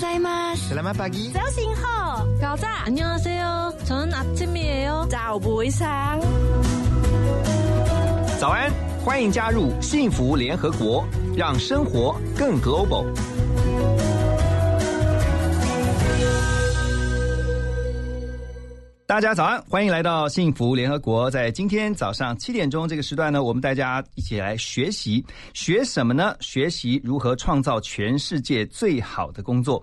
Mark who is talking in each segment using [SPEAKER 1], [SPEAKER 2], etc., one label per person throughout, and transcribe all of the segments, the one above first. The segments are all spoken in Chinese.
[SPEAKER 1] 哦，还有个在吗？
[SPEAKER 2] Selamat pagi.
[SPEAKER 3] 早醒好。
[SPEAKER 1] 早安。안녕하세요。저는아침이에 요。
[SPEAKER 3] 早不上。
[SPEAKER 2] 早安，欢迎加入幸福联合国，让生活更 global。大家早安，欢迎来到幸福联合国。在今天早上七点钟这个时段呢，我们大家一起来学习，学什么呢？学习如何创造全世界最好的工作。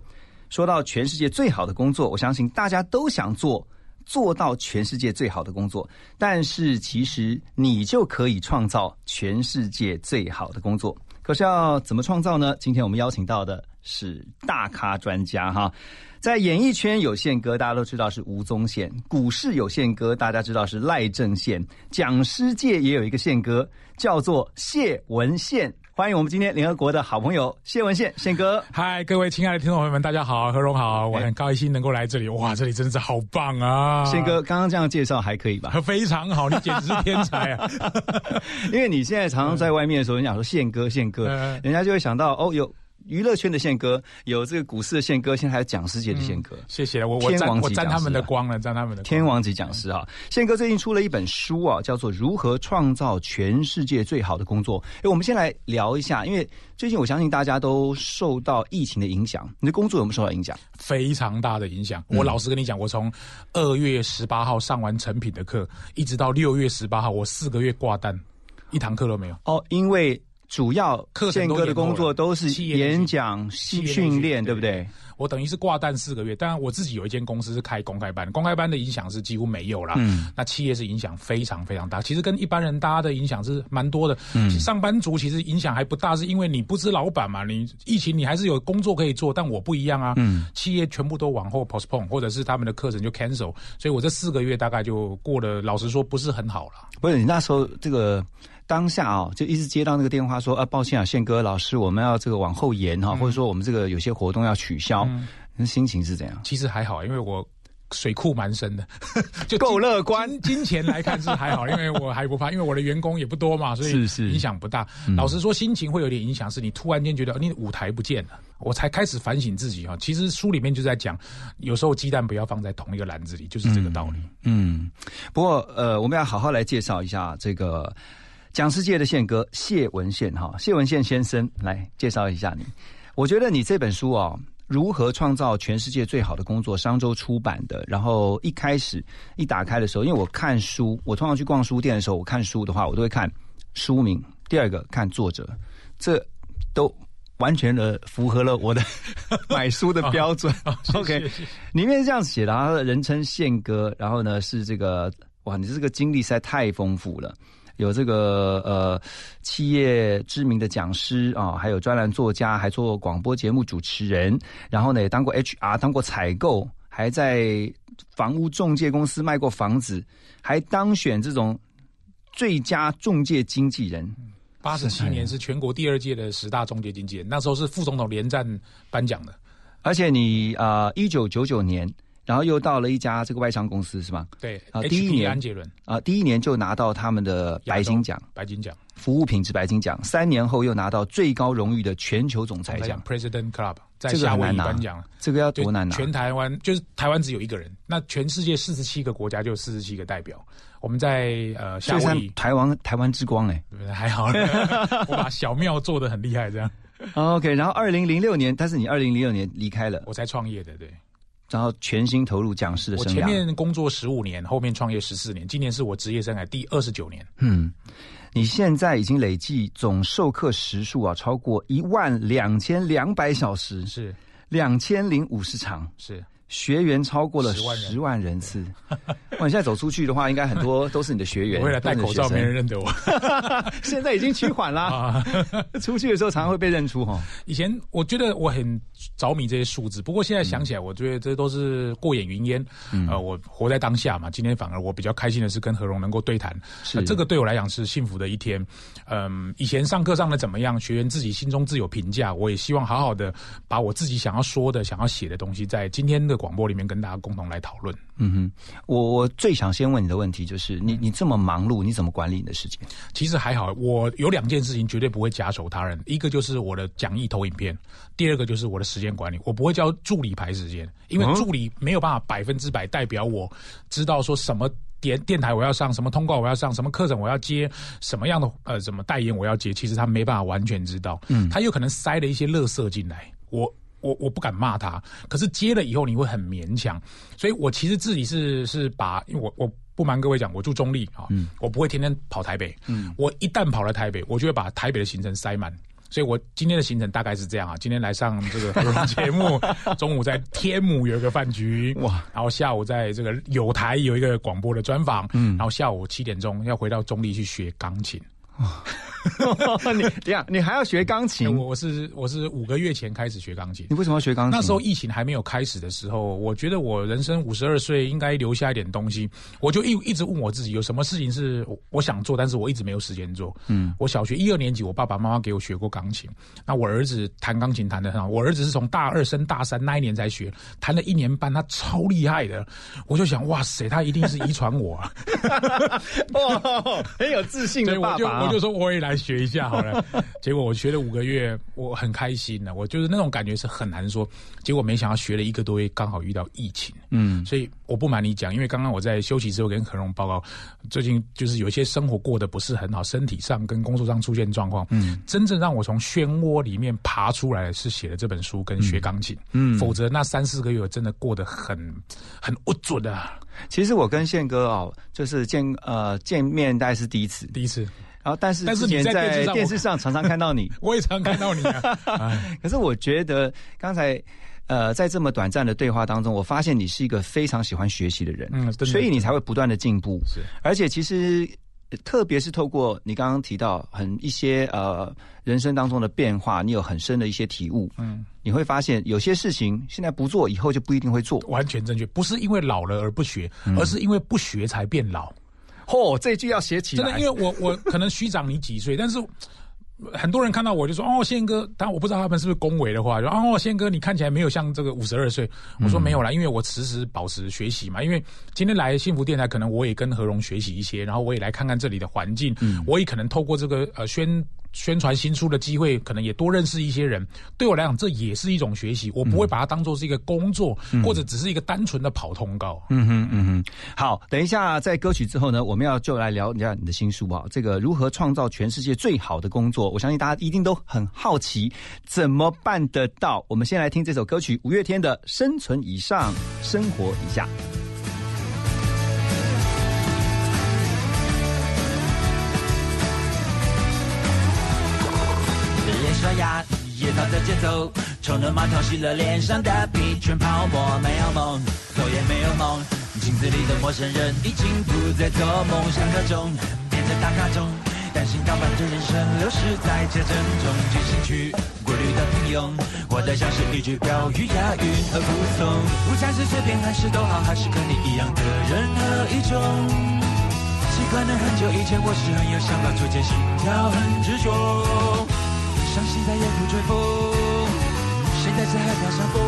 [SPEAKER 2] 说到全世界最好的工作，我相信大家都想做，做到全世界最好的工作。但是其实你就可以创造全世界最好的工作。可是要怎么创造呢？今天我们邀请到的是大咖专家哈。在演艺圈有宪哥，大家都知道是吴宗宪；股市有宪哥，大家知道是赖正宪；讲师界也有一个宪哥，叫做谢文宪。欢迎我们今天联合国的好朋友谢文宪，宪哥。
[SPEAKER 4] 嗨，各位亲爱的听众朋友们，大家好，何荣好，我很高兴能够来这里。哇，这里真的是好棒啊！
[SPEAKER 2] 宪哥，刚刚这样介绍还可以吧？
[SPEAKER 4] 非常好，你简直是天才啊！
[SPEAKER 2] 因为你现在常常在外面的时候，你讲说宪哥，宪哥，人家就会想到哦，有。娱乐圈的宪哥，有这个股市的宪哥，现在还有讲师界的宪哥。
[SPEAKER 4] 谢谢我，我沾我沾他们的光了，沾他们的
[SPEAKER 2] 天王级讲师啊！宪哥最近出了一本书啊，叫做《如何创造全世界最好的工作》。哎，我们先来聊一下，因为最近我相信大家都受到疫情的影响，你的工作有没有受到影响？
[SPEAKER 4] 非常大的影响。我老实跟你讲，我从二月十八号上完成品的课，一直到六月十八号，我四个月挂单，一堂课都没有。
[SPEAKER 2] 哦，因为。主要宪哥的工作都是演讲、训练，对不对？
[SPEAKER 4] 我等于是挂蛋四个月。当然，我自己有一间公司是开公开班，公开班的影响是几乎没有了。嗯，那企业是影响非常非常大。其实跟一般人大家的影响是蛮多的。嗯，上班族其实影响还不大，是因为你不知老板嘛。你疫情你还是有工作可以做，但我不一样啊。嗯，企业全部都往后 postpone，或者是他们的课程就 cancel，所以我这四个月大概就过得，老实说不是很好了。
[SPEAKER 2] 不是你那时候这个。当下啊，就一直接到那个电话说啊，抱歉啊，宪哥老师，我们要这个往后延哈，或者说我们这个有些活动要取消，那心情是怎样？
[SPEAKER 4] 其实还好，因为我水库蛮深的，
[SPEAKER 2] 就够乐观。
[SPEAKER 4] 金钱来看是还好，因为我还不怕，因为我的员工也不多嘛，所以影响不大。老实说，心情会有点影响，是你突然间觉得你舞台不见了，我才开始反省自己哈。其实书里面就在讲，有时候鸡蛋不要放在同一个篮子里，就是这个道理。
[SPEAKER 2] 嗯，不过呃，我们要好好来介绍一下这个。讲世界的宪哥谢文宪哈，谢文宪先生来介绍一下你。我觉得你这本书啊，如何创造全世界最好的工作，商周出版的。然后一开始一打开的时候，因为我看书，我通常去逛书店的时候，我看书的话，我都会看书名。第二个看作者，这都完全的符合了我的买书的标准。OK，里面是这样写的，他人称宪哥，然后呢是这个哇，你这个经历实在太丰富了。有这个呃，企业知名的讲师啊，还有专栏作家，还做广播节目主持人，然后呢也当过 HR，当过采购，还在房屋中介公司卖过房子，还当选这种最佳中介经纪人。
[SPEAKER 4] 八十七年是全国第二届的十大中介经纪人，那时候是副总统连战颁奖的。
[SPEAKER 2] 而且你啊，一九九九年。然后又到了一家这个外商公司是吧？
[SPEAKER 4] 对啊，第一年安杰伦
[SPEAKER 2] 啊，第一年就拿到他们的白金奖，
[SPEAKER 4] 白金奖
[SPEAKER 2] 服务品质白金奖。三年后又拿到最高荣誉的全球总裁奖
[SPEAKER 4] ，President Club，在夏威夷颁奖。
[SPEAKER 2] 这个要多难拿？
[SPEAKER 4] 全台湾就是台湾只有一个人，那全世界四十七个国家就四十七个代表。我们在呃夏威夷，
[SPEAKER 2] 台湾台湾之光哎，
[SPEAKER 4] 还好，我把小庙做的很厉害这样。
[SPEAKER 2] OK，然后二零零六年，但是你二零零六年离开了，
[SPEAKER 4] 我才创业的，对。
[SPEAKER 2] 然后全心投入讲师的生涯。
[SPEAKER 4] 我前面工作十五年，后面创业十四年，今年是我职业生涯第二十九年。
[SPEAKER 2] 嗯，你现在已经累计总授课时数啊，超过一万两千两百小时，
[SPEAKER 4] 是
[SPEAKER 2] 两千零五十场，
[SPEAKER 4] 是。
[SPEAKER 2] 学员超过了十万人次，哇！你现在走出去的话，应该很多都是你的学员。
[SPEAKER 4] 为了戴口罩，没人认得我。
[SPEAKER 2] 现在已经趋缓啦。出去的时候常常会被认出哈。
[SPEAKER 4] 以前我觉得我很着迷这些数字。不过现在想起来，我觉得这都是过眼云烟。呃，我活在当下嘛。今天反而我比较开心的是跟何荣能够对谈，
[SPEAKER 2] 是
[SPEAKER 4] 这个对我来讲是幸福的一天。嗯，以前上课上的怎么样，学员自己心中自有评价。我也希望好好的把我自己想要说的、想要写的东西，在今天的广播里面跟大家共同来讨论。
[SPEAKER 2] 嗯哼，我我最想先问你的问题就是，你你这么忙碌，你怎么管理你的时间？
[SPEAKER 4] 其实还好，我有两件事情绝对不会假手他人，一个就是我的讲义投影片，第二个就是我的时间管理。我不会叫助理排时间，因为助理没有办法百分之百代表我知道说什么电电台我要上，什么通告我要上，什么课程我要接，什么样的呃什么代言我要接，其实他没办法完全知道。嗯，他有可能塞了一些垃圾进来，我。我我不敢骂他，可是接了以后你会很勉强，所以我其实自己是是把，因为我我不瞒各位讲，我住中立啊，我不会天天跑台北，嗯我一旦跑了台北，我就会把台北的行程塞满，所以我今天的行程大概是这样啊，今天来上这个节目，中午在天母有一个饭局，哇，然后下午在这个有台有一个广播的专访，嗯，然后下午七点钟要回到中立去学钢琴。
[SPEAKER 2] 你这样，你还要学钢琴？
[SPEAKER 4] 我我是我是五个月前开始学钢琴。
[SPEAKER 2] 你为什么要学钢琴？
[SPEAKER 4] 那时候疫情还没有开始的时候，我觉得我人生五十二岁应该留下一点东西。我就一一直问我自己，有什么事情是我想做，但是我一直没有时间做。嗯，我小学一二年级，我爸爸妈妈给我学过钢琴。那我儿子弹钢琴弹得很好。我儿子是从大二升大三那一年才学，弹了一年半，他超厉害的。我就想，哇塞，他一定是遗传我。
[SPEAKER 2] 啊 哇，很有自信的爸爸。
[SPEAKER 4] 我就说我也来学一下好了，结果我学了五个月，我很开心的，我就是那种感觉是很难说。结果没想到学了一个多月，刚好遇到疫情，嗯，所以我不瞒你讲，因为刚刚我在休息之后跟何荣报告，最近就是有一些生活过得不是很好，身体上跟工作上出现状况，嗯，真正让我从漩涡里面爬出来是写的这本书跟学钢琴，嗯，否则那三四个月我真的过得很很不准的。
[SPEAKER 2] 其实我跟宪哥哦，就是见呃见面大概是第一次，
[SPEAKER 4] 第一次。
[SPEAKER 2] 然后，但是之前在电视上常常看到你，
[SPEAKER 4] 我也常看到你。
[SPEAKER 2] 可是我觉得刚才呃，在这么短暂的对话当中，我发现你是一个非常喜欢学习的人，嗯，所以你才会不断的进步。是，而且其实特别是透过你刚刚提到很一些呃人生当中的变化，你有很深的一些体悟。嗯，你会发现有些事情现在不做，以后就不一定会做。
[SPEAKER 4] 完全正确，不是因为老了而不学，而是因为不学才变老。
[SPEAKER 2] 嚯，这句要写起
[SPEAKER 4] 来。真的，因为我我可能虚长你几岁，但是很多人看到我就说：“哦，宪哥。”但我不知道他们是不是恭维的话，说：“哦，宪哥，你看起来没有像这个五十二岁。”我说：“没有啦，因为我时时保持学习嘛。因为今天来幸福电台，可能我也跟何荣学习一些，然后我也来看看这里的环境，我也可能透过这个呃宣。宣传新书的机会，可能也多认识一些人。对我来讲，这也是一种学习。我不会把它当做是一个工作，或者只是一个单纯的跑通告。
[SPEAKER 2] 嗯哼，嗯哼。好，等一下，在歌曲之后呢，我们要就来聊一下你的新书啊。这个如何创造全世界最好的工作？我相信大家一定都很好奇，怎么办得到？我们先来听这首歌曲，五月天的《生存以上，生活以下》。
[SPEAKER 5] 牙，野草的节奏，臭牛马桶洗了脸上的皮，全泡沫，没有梦，走也没有梦。镜子里的陌生人已经不再做梦，想刻中变成打卡中，担心倒半的人生流逝在车阵中。进行曲过滤的平庸，活得像是一句标语，押韵和附送。午餐是随便还是都好，还是跟你一样的人和一种。习惯了很久以前，我是很有想法，逐渐心跳很执着。伤心在沿途吹风，谁在这海滩上风，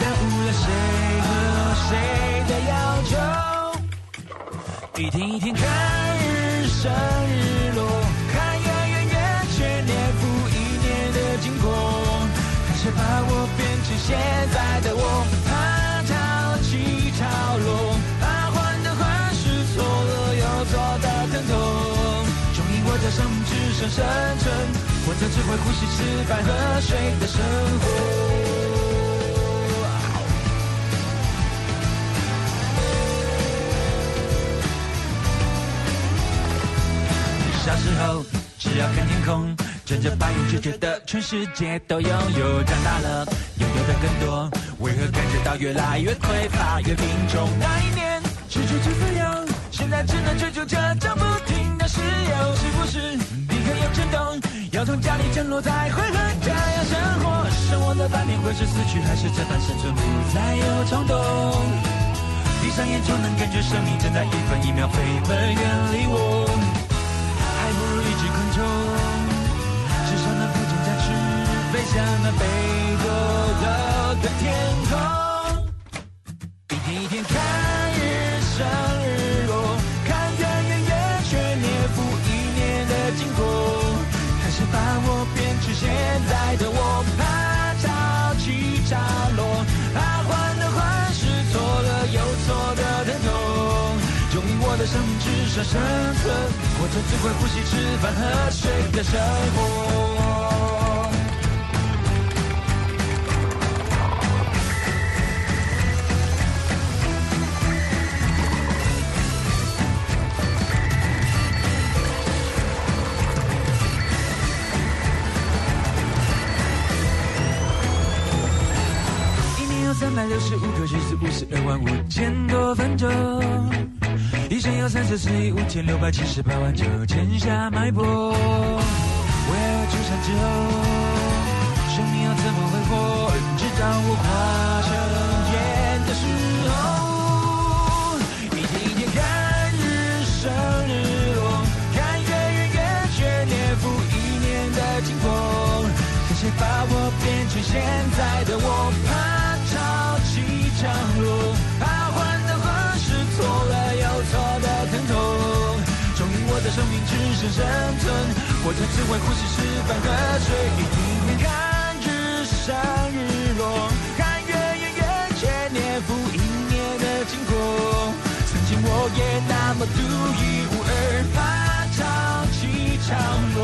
[SPEAKER 5] 耽误了谁和谁的要求？一天一天看日升日落，看远远圆缺年复一年的经过，看谁把我变成现在的我，怕潮起潮落，怕患得患失，错了又错的疼痛，终于我的生命只剩生存。我这只会呼吸、吃饭、喝水的生活。小时候只要看天空，睁着白眼就觉得全世界都拥有。长大了，拥有的更多，为何感觉到越来越匮乏、越贫穷？那一年追求就这样，现在只能追求这不停的石油，是不是？你很。有震动，要从家里降落才会和家样生活。生活的半年会是死去，还是这般生存不再有冲动？闭上眼就能感觉生命正在一分一秒飞奔远离我，还不如一只昆虫，至少能不见展翅，飞向那北斗的天空。一天一天看日升生命只剩生存，活着只会呼吸、吃饭和睡的生活。一年有三百六十五个日子，五十二万五千多分钟。一生有三十四亿五千六百七十八万九千下脉搏。我要有出山之后，生命要怎么挥霍？直到我化成烟的时候，一天一天看日升日落，看月圆月缺年复一年的经过。感谢把我变成现在的我，生存，活着只会呼吸、吃饭和睡，一天天看日升日落，看月圆圆缺年复一年的经过。曾经我也那么独一无二，怕潮起潮落，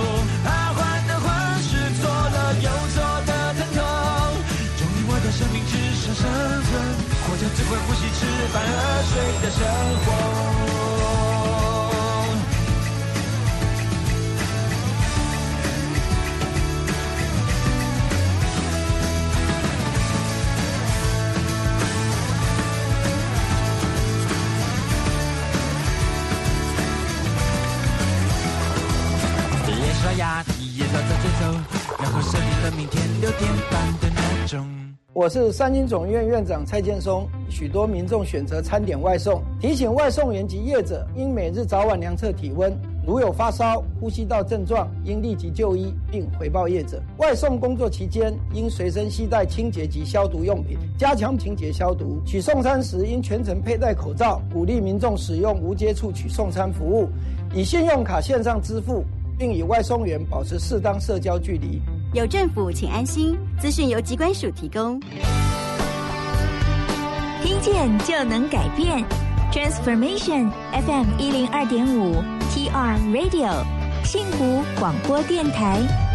[SPEAKER 5] 怕患得患失，错了又错的疼痛。终于我的生命只剩生存，活着只会呼吸、吃饭和睡的生活。早早就走，然后设定了明天六点半的闹钟。
[SPEAKER 6] 我是三军总院院长蔡建松。许多民众选择餐点外送，提醒外送员及业者应每日早晚量测体温，如有发烧、呼吸道症状，应立即就医并回报业者。外送工作期间，应随身携带清洁及消毒用品，加强清洁消毒。取送餐时，应全程佩戴口罩。鼓励民众使用无接触取送餐服务，以信用卡线上支付，并与外送员保持适当社交距离。
[SPEAKER 3] 有政府，请安心。资讯由机关署提供。
[SPEAKER 7] 听见就能改变，Transformation FM 一零二点五 TR Radio 幸福广播电台。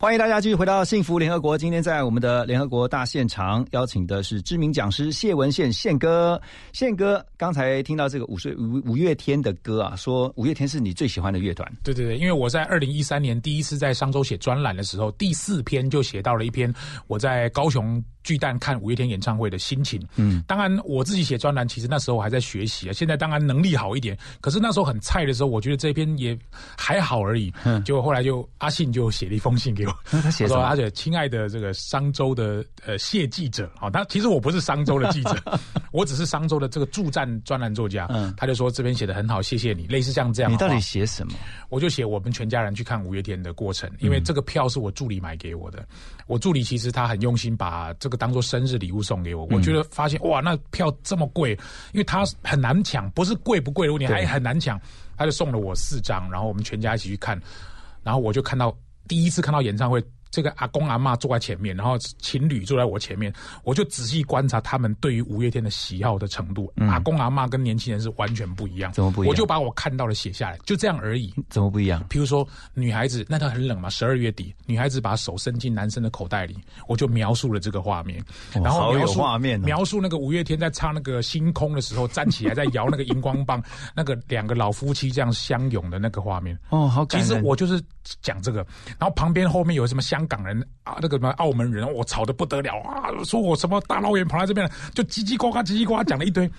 [SPEAKER 2] 欢迎大家继续回到幸福联合国。今天在我们的联合国大现场，邀请的是知名讲师谢文宪宪哥。宪哥，刚才听到这个五岁五五月天的歌啊，说五月天是你最喜欢的乐团。
[SPEAKER 4] 对对对，因为我在二零一三年第一次在商周写专栏的时候，第四篇就写到了一篇我在高雄巨蛋看五月天演唱会的心情。嗯，当然我自己写专栏，其实那时候我还在学习啊，现在当然能力好一点，可是那时候很菜的时候，我觉得这篇也还好而已。嗯，结果后来就阿信就写了一封信给我，
[SPEAKER 2] 他写什么？
[SPEAKER 4] 而且亲爱的这个商周的呃谢记者啊，他其实我不是商周的记者，我只是商周的这个驻站专栏作家。嗯，他就说这篇写的很好，谢谢你。类似像这样，
[SPEAKER 2] 你到底写什么？
[SPEAKER 4] 我就写我们全家人去看五月天的过程，因为这个票是我助理买给我的。我助理其实他很用心，把这个当做生日礼物送给我。我觉得发现哇，那票这么贵，因为他很难抢，不是贵不贵的问题，还很难抢。他就送了我四张，然后我们全家一起去看，然后我就看到第一次看到演唱会。这个阿公阿妈坐在前面，然后情侣坐在我前面，我就仔细观察他们对于五月天的喜好的程度。阿公阿妈跟年轻人是完全不一样，
[SPEAKER 2] 怎么不一样？
[SPEAKER 4] 我就把我看到的写下来，就这样而已。
[SPEAKER 2] 怎么不一样？
[SPEAKER 4] 比如说，女孩子那她很冷嘛，十二月底，女孩子把手伸进男生的口袋里，我就描述了这个画面，然后描述
[SPEAKER 2] 画面，
[SPEAKER 4] 描述那个五月天在唱那个星空的时候，站起来在摇那个荧光棒，那个两个老夫妻这样相拥的那个画面。
[SPEAKER 2] 哦，好感。
[SPEAKER 4] 其实我就是讲这个，然后旁边后面有什么香港人啊。那个什么澳门人，我吵得不得了啊！说我什么大老远跑来这边，就叽叽呱呱、叽叽呱呱讲了一堆。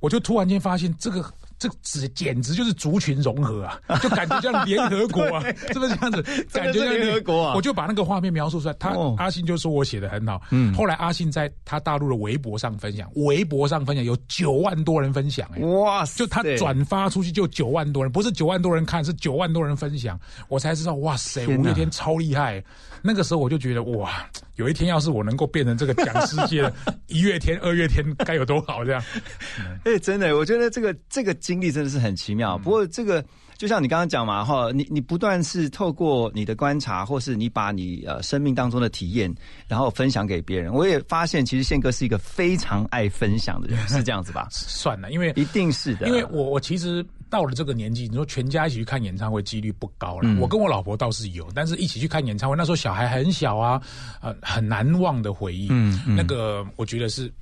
[SPEAKER 4] 我就突然间发现，这个这只简直就是族群融合啊，就感觉像联合国啊，是不是这样子？感觉像
[SPEAKER 2] 联合国啊！
[SPEAKER 4] 我就把那个画面描述出来。他阿信就说我写的很好。嗯。后来阿信在他大陆的微博上分享，微博上分享有九万多人分享。哇！就他转发出去就九万多人，不是九万多人看，是九万多人分享。我才知道，哇塞，五月天超厉害。那个时候我就觉得，哇，有一天要是我能够变成这个讲世界的一月天、二月天，该有多好！这样。
[SPEAKER 2] 哎，真的，我觉得这个这个。经历真的是很奇妙，不过这个就像你刚刚讲嘛，哈，你你不断是透过你的观察，或是你把你呃生命当中的体验，然后分享给别人。我也发现，其实宪哥是一个非常爱分享的人，是这样子吧？
[SPEAKER 4] 算了，因为
[SPEAKER 2] 一定是的，
[SPEAKER 4] 因为我我其实到了这个年纪，你说全家一起去看演唱会几率不高了。我跟我老婆倒是有，但是一起去看演唱会，那时候小孩很小啊，呃，很难忘的回忆。嗯，那个我觉得是。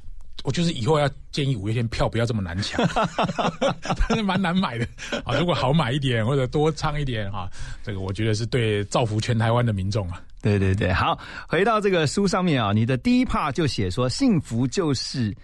[SPEAKER 4] 我就是以后要建议五月天票不要这么难抢，但是蛮难买的啊。如果好买一点或者多唱一点啊，这个我觉得是对造福全台湾的民众啊。
[SPEAKER 2] 对对对，好，回到这个书上面啊，你的第一 part 就写说幸福就是。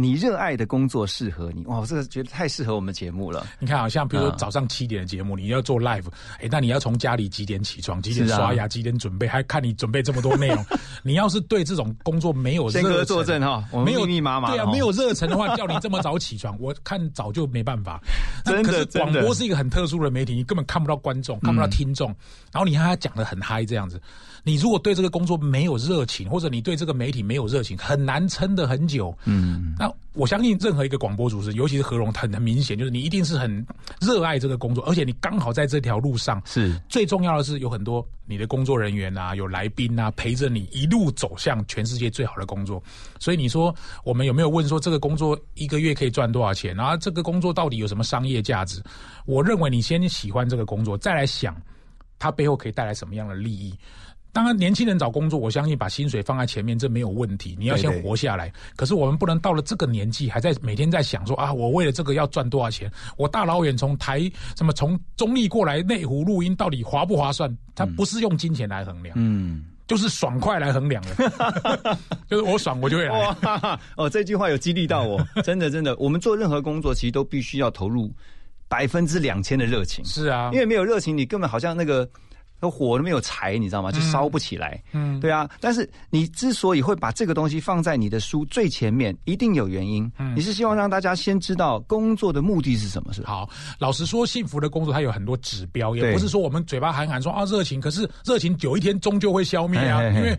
[SPEAKER 2] 你热爱的工作适合你哇！我这个觉得太适合我们节目了。
[SPEAKER 4] 你看，好像比如说早上七点的节目，你要做 live，哎，那你要从家里几点起床，几点刷牙，几点准备，还看你准备这么多内容。你要是对这种工作没有热
[SPEAKER 2] 作证哈，
[SPEAKER 4] 没有
[SPEAKER 2] 密密麻麻，
[SPEAKER 4] 对啊，没有热忱的话，叫你这么早起床，我看早就没办法。
[SPEAKER 2] 真的，
[SPEAKER 4] 广播是一个很特殊的媒体，你根本看不到观众，看不到听众，然后你看他讲的很嗨这样子。你如果对这个工作没有热情，或者你对这个媒体没有热情，很难撑得很久。嗯，那我相信任何一个广播主持人，尤其是何荣，很很明显，就是你一定是很热爱这个工作，而且你刚好在这条路上。
[SPEAKER 2] 是
[SPEAKER 4] 最重要的是有很多你的工作人员啊，有来宾啊，陪着你一路走向全世界最好的工作。所以你说我们有没有问说这个工作一个月可以赚多少钱？然后这个工作到底有什么商业价值？我认为你先喜欢这个工作，再来想它背后可以带来什么样的利益。当然，年轻人找工作，我相信把薪水放在前面，这没有问题。你要先活下来。可是我们不能到了这个年纪，还在每天在想说啊，我为了这个要赚多少钱？我大老远从台什么从中立过来内湖录音，到底划不划算？它不是用金钱来衡量，嗯，就是爽快来衡量的。就是我爽，我就会来。
[SPEAKER 2] 哦，这句话有激励到我，真的真的。我们做任何工作，其实都必须要投入百分之两千的热情。
[SPEAKER 4] 是啊，
[SPEAKER 2] 因为没有热情，你根本好像那个。那火都没有柴，你知道吗？就烧不起来。嗯，对啊。但是你之所以会把这个东西放在你的书最前面，一定有原因。嗯，你是希望让大家先知道工作的目的是什么？是
[SPEAKER 4] 好。老实说，幸福的工作它有很多指标，也不是说我们嘴巴喊喊说啊热情，可是热情有一天终究会消灭啊，因为。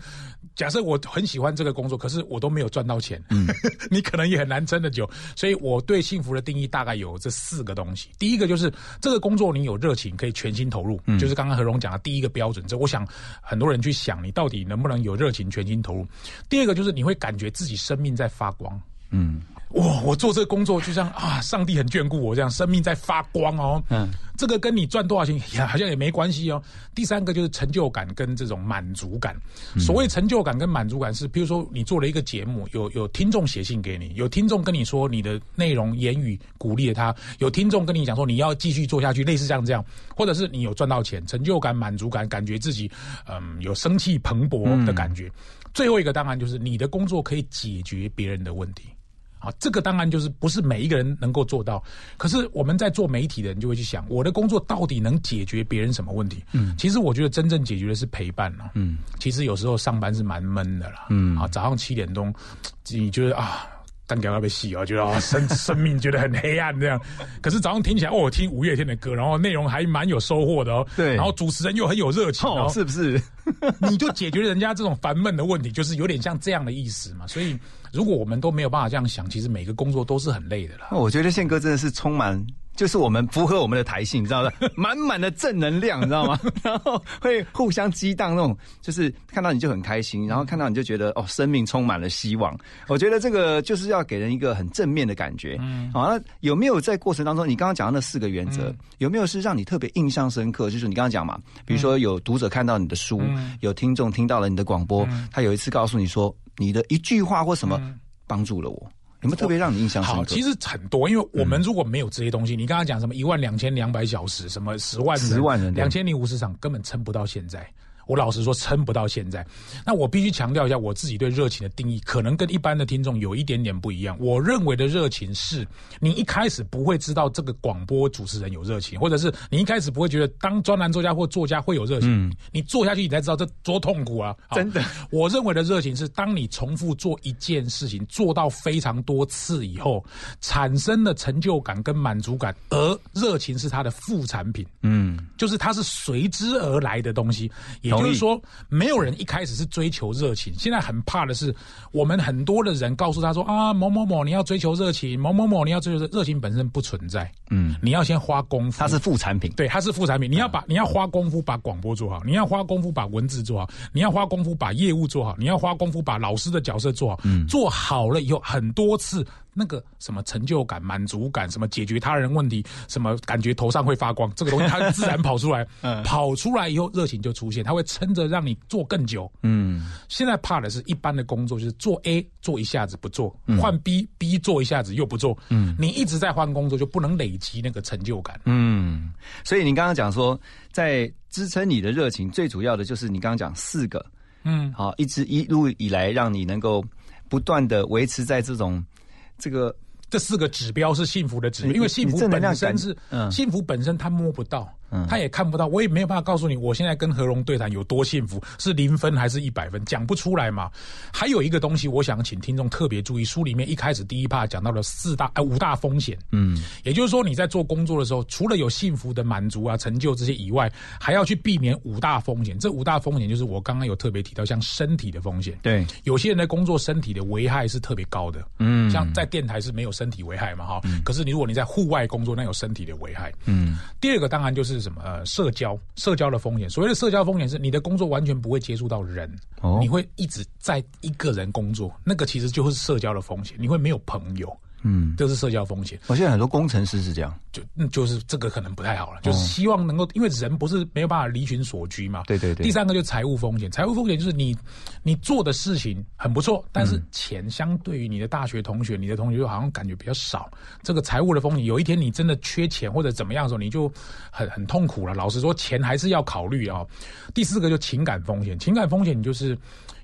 [SPEAKER 4] 假设我很喜欢这个工作，可是我都没有赚到钱，你可能也很难撑得久。所以我对幸福的定义大概有这四个东西。第一个就是这个工作你有热情，可以全心投入，就是刚刚何荣讲的第一个标准。这我想很多人去想，你到底能不能有热情全心投入。第二个就是你会感觉自己生命在发光，嗯。哇！我做这个工作就像啊，上帝很眷顾我这样，生命在发光哦。嗯，这个跟你赚多少钱也好像也没关系哦。第三个就是成就感跟这种满足感。所谓成就感跟满足感是，比如说你做了一个节目，有有听众写信给你，有听众跟你说你的内容言语鼓励了他，有听众跟你讲说你要继续做下去，类似像这样，或者是你有赚到钱，成就感、满足感，感觉自己嗯有生气蓬勃的感觉。最后一个当然就是你的工作可以解决别人的问题。啊，这个当然就是不是每一个人能够做到。可是我们在做媒体的人就会去想，我的工作到底能解决别人什么问题？嗯，其实我觉得真正解决的是陪伴了。嗯，其实有时候上班是蛮闷的啦。嗯，啊，早上七点钟，你觉得啊，单脚要被洗哦，觉得啊生 生命觉得很黑暗这样。可是早上听起来，哦，听五月天的歌，然后内容还蛮有收获的哦。
[SPEAKER 2] 对，
[SPEAKER 4] 然后主持人又很有热情，哦，
[SPEAKER 2] 是不是？
[SPEAKER 4] 你就解决人家这种烦闷的问题，就是有点像这样的意思嘛。所以。如果我们都没有办法这样想，其实每个工作都是很累的啦。
[SPEAKER 2] 我觉得宪哥真的是充满，就是我们符合我们的台性，你知道吗？满满的正能量，你知道吗？然后会互相激荡，那种就是看到你就很开心，然后看到你就觉得哦，生命充满了希望。我觉得这个就是要给人一个很正面的感觉。嗯，好，那有没有在过程当中，你刚刚讲的那四个原则，有没有是让你特别印象深刻？就是你刚刚讲嘛，比如说有读者看到你的书，有听众听到了你的广播，他有一次告诉你说。你的一句话或什么帮助了我？有没有特别让你印象深刻？好，
[SPEAKER 4] 其实很多，因为我们如果没有这些东西，你刚刚讲什么一万两千两百小时，什么十万
[SPEAKER 2] 十万人
[SPEAKER 4] 两千零五十场，根本撑不到现在。我老实说，撑不到现在。那我必须强调一下，我自己对热情的定义，可能跟一般的听众有一点点不一样。我认为的热情是，你一开始不会知道这个广播主持人有热情，或者是你一开始不会觉得当专栏作家或作家会有热情。你做下去，你才知道这多痛苦啊！
[SPEAKER 2] 真的，
[SPEAKER 4] 我认为的热情是，当你重复做一件事情，做到非常多次以后，产生的成就感跟满足感，而热情是它的副产品。嗯，就是它是随之而来的东西。也就是说，没有人一开始是追求热情。现在很怕的是，我们很多的人告诉他说啊，某某某你要追求热情，某某某你要追求热情本身不存在。嗯，你要先花功夫，
[SPEAKER 2] 它是副产品。
[SPEAKER 4] 对，它是副产品。你要把你要花功夫把广播做好，你要花功夫把文字做好，你要花功夫把业务做好，你要花功夫把老师的角色做好。嗯，做好了以后，很多次。那个什么成就感、满足感，什么解决他人问题，什么感觉头上会发光，这个东西它自然跑出来。嗯，跑出来以后热情就出现，它会撑着让你做更久。嗯，现在怕的是一般的工作就是做 A 做一下子不做，换 B，B 做一下子又不做。嗯，你一直在换工作就不能累积那个成就感。
[SPEAKER 2] 嗯，所以你刚刚讲说，在支撑你的热情，最主要的就是你刚刚讲四个。嗯，好，一直一路以来让你能够不断的维持在这种。这个
[SPEAKER 4] 这四个指标是幸福的指标，因为幸福本身是幸福本身，它摸不到。他也看不到，我也没有办法告诉你，我现在跟何荣对谈有多幸福，是零分还是一百分，讲不出来嘛。还有一个东西，我想请听众特别注意，书里面一开始第一 part 讲到了四大呃五大风险，嗯，也就是说你在做工作的时候，除了有幸福的满足啊、成就这些以外，还要去避免五大风险。这五大风险就是我刚刚有特别提到，像身体的风险，
[SPEAKER 2] 对，
[SPEAKER 4] 有些人的工作身体的危害是特别高的，嗯，像在电台是没有身体危害嘛，哈，可是你如果你在户外工作，那有身体的危害，嗯。第二个当然就是什么呃社交社交的风险，所谓的社交风险是你的工作完全不会接触到人，你会一直在一个人工作，那个其实就是社交的风险，你会没有朋友。嗯，这是社交风险。
[SPEAKER 2] 我现在很多工程师是这样，
[SPEAKER 4] 就就是这个可能不太好了，就是希望能够，因为人不是没有办法离群所居嘛。
[SPEAKER 2] 对对对。
[SPEAKER 4] 第三个就是财务风险，财务风险就是你你做的事情很不错，但是钱相对于你的大学同学、你的同学就好像感觉比较少。这个财务的风险，有一天你真的缺钱或者怎么样的时候，你就很很痛苦了。老实说，钱还是要考虑啊。第四个就情感风险，情感风险你就是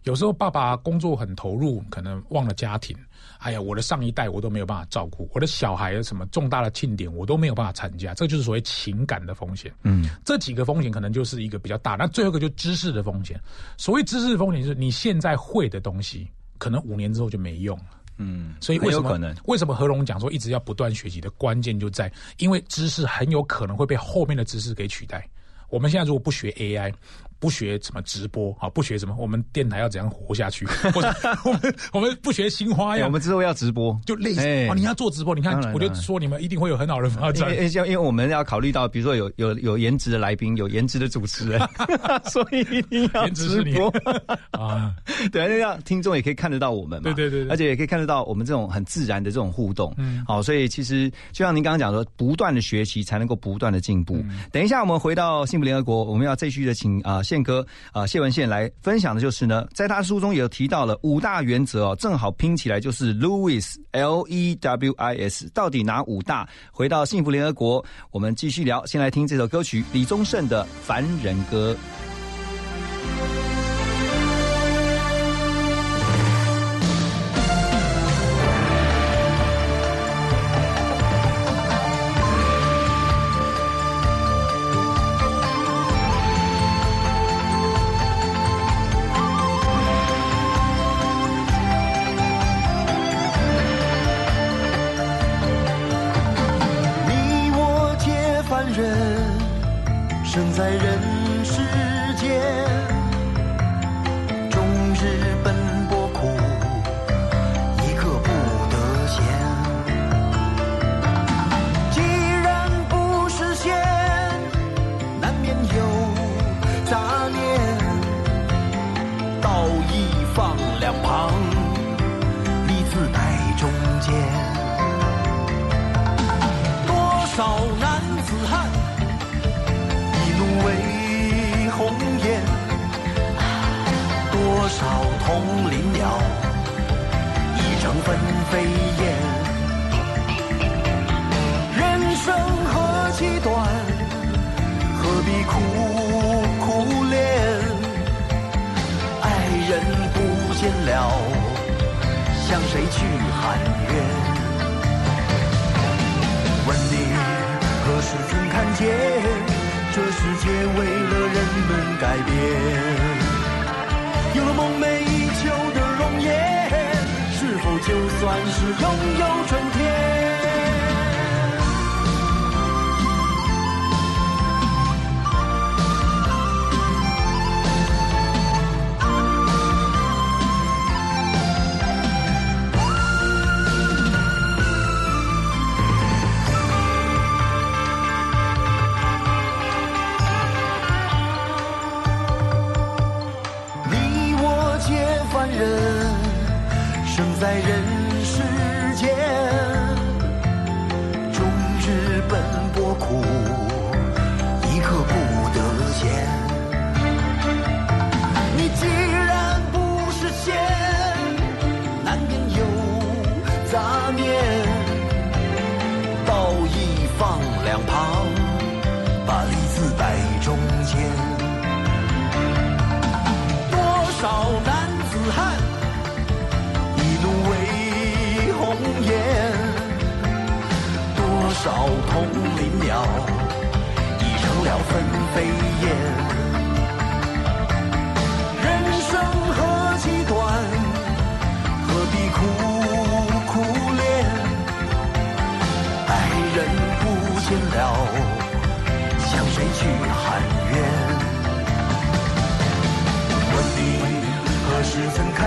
[SPEAKER 4] 有时候爸爸工作很投入，可能忘了家庭。哎呀，我的上一代我都没有办法照顾，我的小孩什么重大的庆典我都没有办法参加，这就是所谓情感的风险。嗯，这几个风险可能就是一个比较大。那最后一个就知识的风险。所谓知识的风险，就是你现在会的东西，可能五年之后就没用了。嗯，所以为什么为什么何龙讲说一直要不断学习的关键就在，因为知识很有可能会被后面的知识给取代。我们现在如果不学 AI。不学什么直播啊，不学什么，我们电台要怎样活下去？或者我们我们不学新花样，
[SPEAKER 2] 我们之后要直播，
[SPEAKER 4] 就类似啊，你要做直播，你看，我就说你们一定会有很好的发展。
[SPEAKER 2] 因为因为我们要考虑到，比如说有有有颜值的来宾，有颜值的主持人，所以一定要直播 啊。对，那样听众也可以看得到我们嘛。
[SPEAKER 4] 对对对，
[SPEAKER 2] 而且也可以看得到我们这种很自然的这种互动。嗯，好，所以其实就像您刚刚讲说，不断的学习才能够不断的进步。等一下，我们回到幸福联合国，我们要继续的请啊宪哥啊。谢文宪来分享的就是呢，在他书中也有提到了五大原则哦，正好拼起来就是 Lewis L E W I S，到底哪五大？回到幸福联合国，我们继续聊。先来听这首歌曲，李宗盛的《凡人歌》。
[SPEAKER 8] 纷飞燕人生何其短何必苦苦恋爱人不见了向谁去喊冤问你何时曾看见这世界为了人们改变。有了梦寐就算是拥有春天？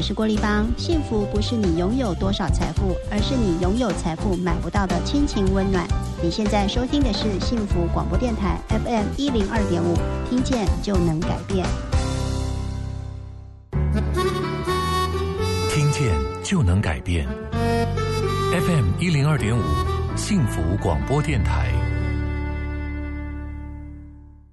[SPEAKER 3] 我是郭丽芳。幸福不是你拥有多少财富，而是你拥有财富买不到的亲情温暖。你现在收听的是幸福广播电台 FM 一零二点五，听见就能改变。
[SPEAKER 9] 听见就能改变。FM 一零二点五，幸福广播电台。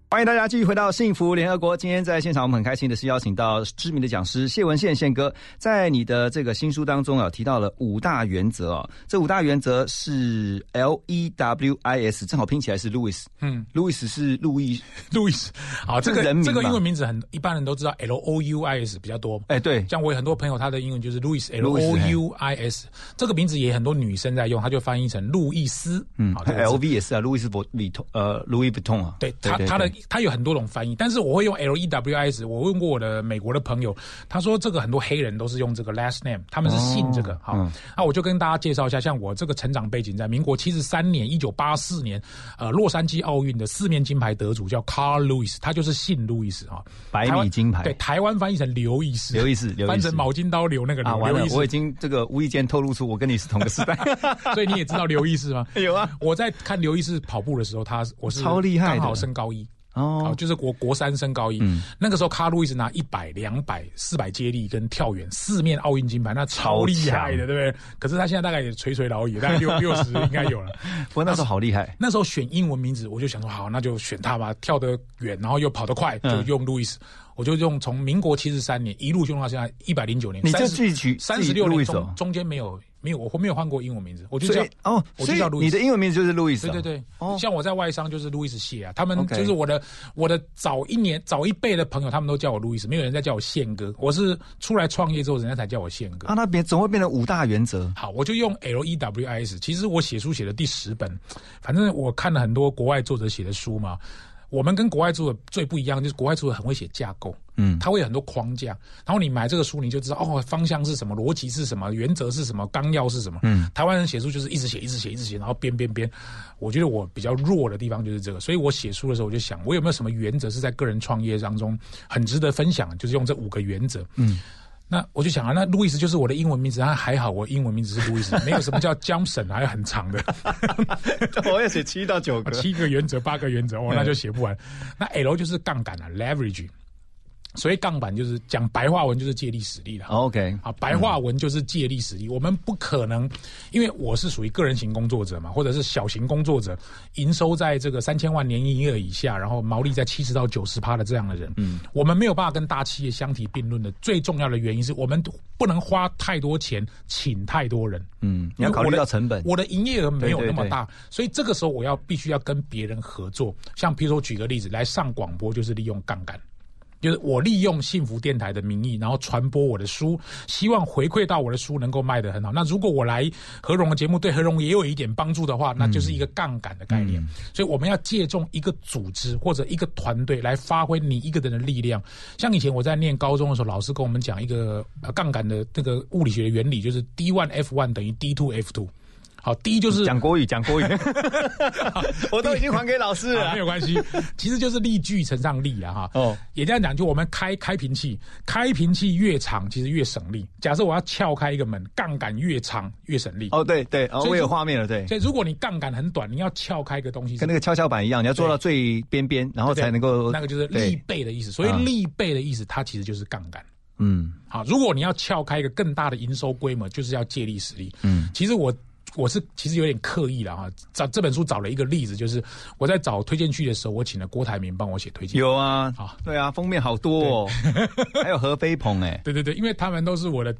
[SPEAKER 2] 欢迎大家继续回到幸福联合国。今天在现场，我们很开心的是邀请到知名的讲师谢文宪宪哥，在你的这个新书当中啊，提到了五大原则哦。这五大原则是 L E W I S，正好拼起来是 Louis。
[SPEAKER 4] 嗯
[SPEAKER 2] ，Louis 是路易，
[SPEAKER 4] 路易斯，好，这个
[SPEAKER 2] 人名
[SPEAKER 4] 这个英文名字很一般人都知道，L O U I S 比较多。
[SPEAKER 2] 哎，对，
[SPEAKER 4] 像我有很多朋友，他的英文就是 Louis L Louis，O U I S，这个名字也很多女生在用，他就翻译成路易斯。
[SPEAKER 2] 嗯
[SPEAKER 4] 好，这个字
[SPEAKER 2] ，L V 也是啊，路易斯博里通呃，Louis Vuitton 啊，
[SPEAKER 4] 对他他的
[SPEAKER 2] 对
[SPEAKER 4] 他有很多种翻译，但是我会用 L E W I S。我问过我的美国的朋友，他说这个很多黑人都是用这个 last name，他们是姓这个。好
[SPEAKER 2] 嗯，
[SPEAKER 4] 那我就跟大家介绍一下，像我这个成长背景，在民国七十三年，一九八四年，呃，洛杉矶奥运的四面金牌得主叫 Carl Lewis，他就是姓路易斯啊，
[SPEAKER 2] 百米金牌
[SPEAKER 4] 对，台湾翻译成刘易斯，
[SPEAKER 2] 刘易斯刘易斯
[SPEAKER 4] 翻成毛巾刀刘那个
[SPEAKER 2] 啊，完了
[SPEAKER 4] 刘刘易，斯
[SPEAKER 2] 我已经这个无意间透露出我跟你是同个时代。
[SPEAKER 4] 所以你也知道刘易斯吗？
[SPEAKER 2] 有啊，
[SPEAKER 4] 我在看刘易斯跑步的时候，他我是
[SPEAKER 2] 超厉害
[SPEAKER 4] 刚好升高一。
[SPEAKER 2] 哦
[SPEAKER 4] 哦，就是国国三升高一，
[SPEAKER 2] 嗯
[SPEAKER 4] 那个时候卡路易斯拿一百、两百、四百接力跟跳远四面奥运金牌，那超厉害的，对不对？可是他现在大概也垂垂老矣，大概六六十 应该有了。
[SPEAKER 2] 不过那时候好厉害，
[SPEAKER 4] 那时候选英文名字，我就想说好，那就选他吧，跳得远，然后又跑得快，就
[SPEAKER 2] 嗯
[SPEAKER 4] 用路易斯。我就用从民国七十三年一路用到现在一百零九年，
[SPEAKER 2] 你就自己取
[SPEAKER 4] 三十六年
[SPEAKER 2] 路易斯哦
[SPEAKER 4] 中中间没有没有我没有换过英文名字，我就叫
[SPEAKER 2] 哦，
[SPEAKER 4] 我就叫路易斯
[SPEAKER 2] 你的英文名字就是路易斯哦，
[SPEAKER 4] 对对对，
[SPEAKER 2] 哦
[SPEAKER 4] 像我在外商就是路易斯谢啊，他们就是我的我的早一年早一辈的朋友，他们都叫我路易斯，没有人在叫我宪哥。我是出来创业之后，人家才叫我宪哥。
[SPEAKER 2] 啊，那边总会变成五大原则。
[SPEAKER 4] 好，我就用 L E W I S。其实我写书写的第十本，反正我看了很多国外作者写的书嘛。我们跟国外作者最不一样，就是国外作者很会写架构，
[SPEAKER 2] 嗯
[SPEAKER 4] 他会有很多框架，然后你买这个书，你就知道哦，方向是什么，逻辑是什么，原则是什么，纲要是什么。
[SPEAKER 2] 嗯，
[SPEAKER 4] 台湾人写书就是一直写，一直写，一直写，然后编编编。我觉得我比较弱的地方就是这个，所以我写书的时候我就想，我有没有什么原则是在个人创业当中很值得分享，就是用这五个原则。
[SPEAKER 2] 嗯，
[SPEAKER 4] 那我就想啊，那路易斯就是我的英文名字，那还好我英文名字是路易斯，没有什么叫 Johnson，还有很长的，
[SPEAKER 2] 我要写七到九个，
[SPEAKER 4] 七个原则、八个原则，哦，那就写不完。那 L 就是杠杆啊，leverage。所以杠板就是讲白话文就是借力使力了。
[SPEAKER 2] OK，
[SPEAKER 4] 啊，白话文就是借力使力。我们不可能，因为我是属于个人型工作者嘛，或者是小型工作者，营收在这个三千万年营业额以下，然后毛利在七十到九十趴的这样的人，嗯，我们没有办法跟大企业相提并论的。最重要的原因是我们不能花太多钱请太多人，
[SPEAKER 2] 嗯，你要考虑到成本。
[SPEAKER 4] 我的营业额没有那么大，
[SPEAKER 2] 对对对
[SPEAKER 4] 所以这个时候我要必须要跟别人合作。像譬如说举个例子，来上广播就是利用杠杆。就是我利用幸福电台的名义，然后传播我的书，希望回馈到我的书能够卖得很好。那如果我来何荣的节目对何荣也有一点帮助的话，那就是一个杠杆的概念。所以我们要借重一个组织或者一个团队来发挥你一个人的力量。像以前我在念高中的时候，老师跟我们讲一个呃杠杆的那个物理学的原理，就是 D one F one 等于 D two F two。好，第一就是
[SPEAKER 2] 讲国语，讲国语，我都已经还给老师了，
[SPEAKER 4] 没有关系，其实就是力矩乘上力啊，哈。
[SPEAKER 2] 哦，
[SPEAKER 4] 也这样讲，就我们开开瓶器，开瓶器越长，其实越省力。假设我要撬开一个门，杠杆越长越省力。
[SPEAKER 2] 哦，对对，哦，我有画面了，对。
[SPEAKER 4] 所以如果你杠杆很短，你要撬开一个东西，
[SPEAKER 2] 跟那个跷跷板一样，你要做到最边边，然后才能够。
[SPEAKER 4] 那个就是力背的意思。所以力背的意思，它其实就是杠杆。
[SPEAKER 2] 嗯，
[SPEAKER 4] 好，如果你要撬开一个更大的营收规模，就是要借力使力。嗯，其实我。我是其实有点刻意了哈，找这本书找了一个例子，就是我在找推荐序的时候，我请了郭台铭帮我写推荐。
[SPEAKER 2] 有啊，啊，对啊，封面好多哦，还有何飞鹏哎，
[SPEAKER 4] 对对对，因为他们都是我的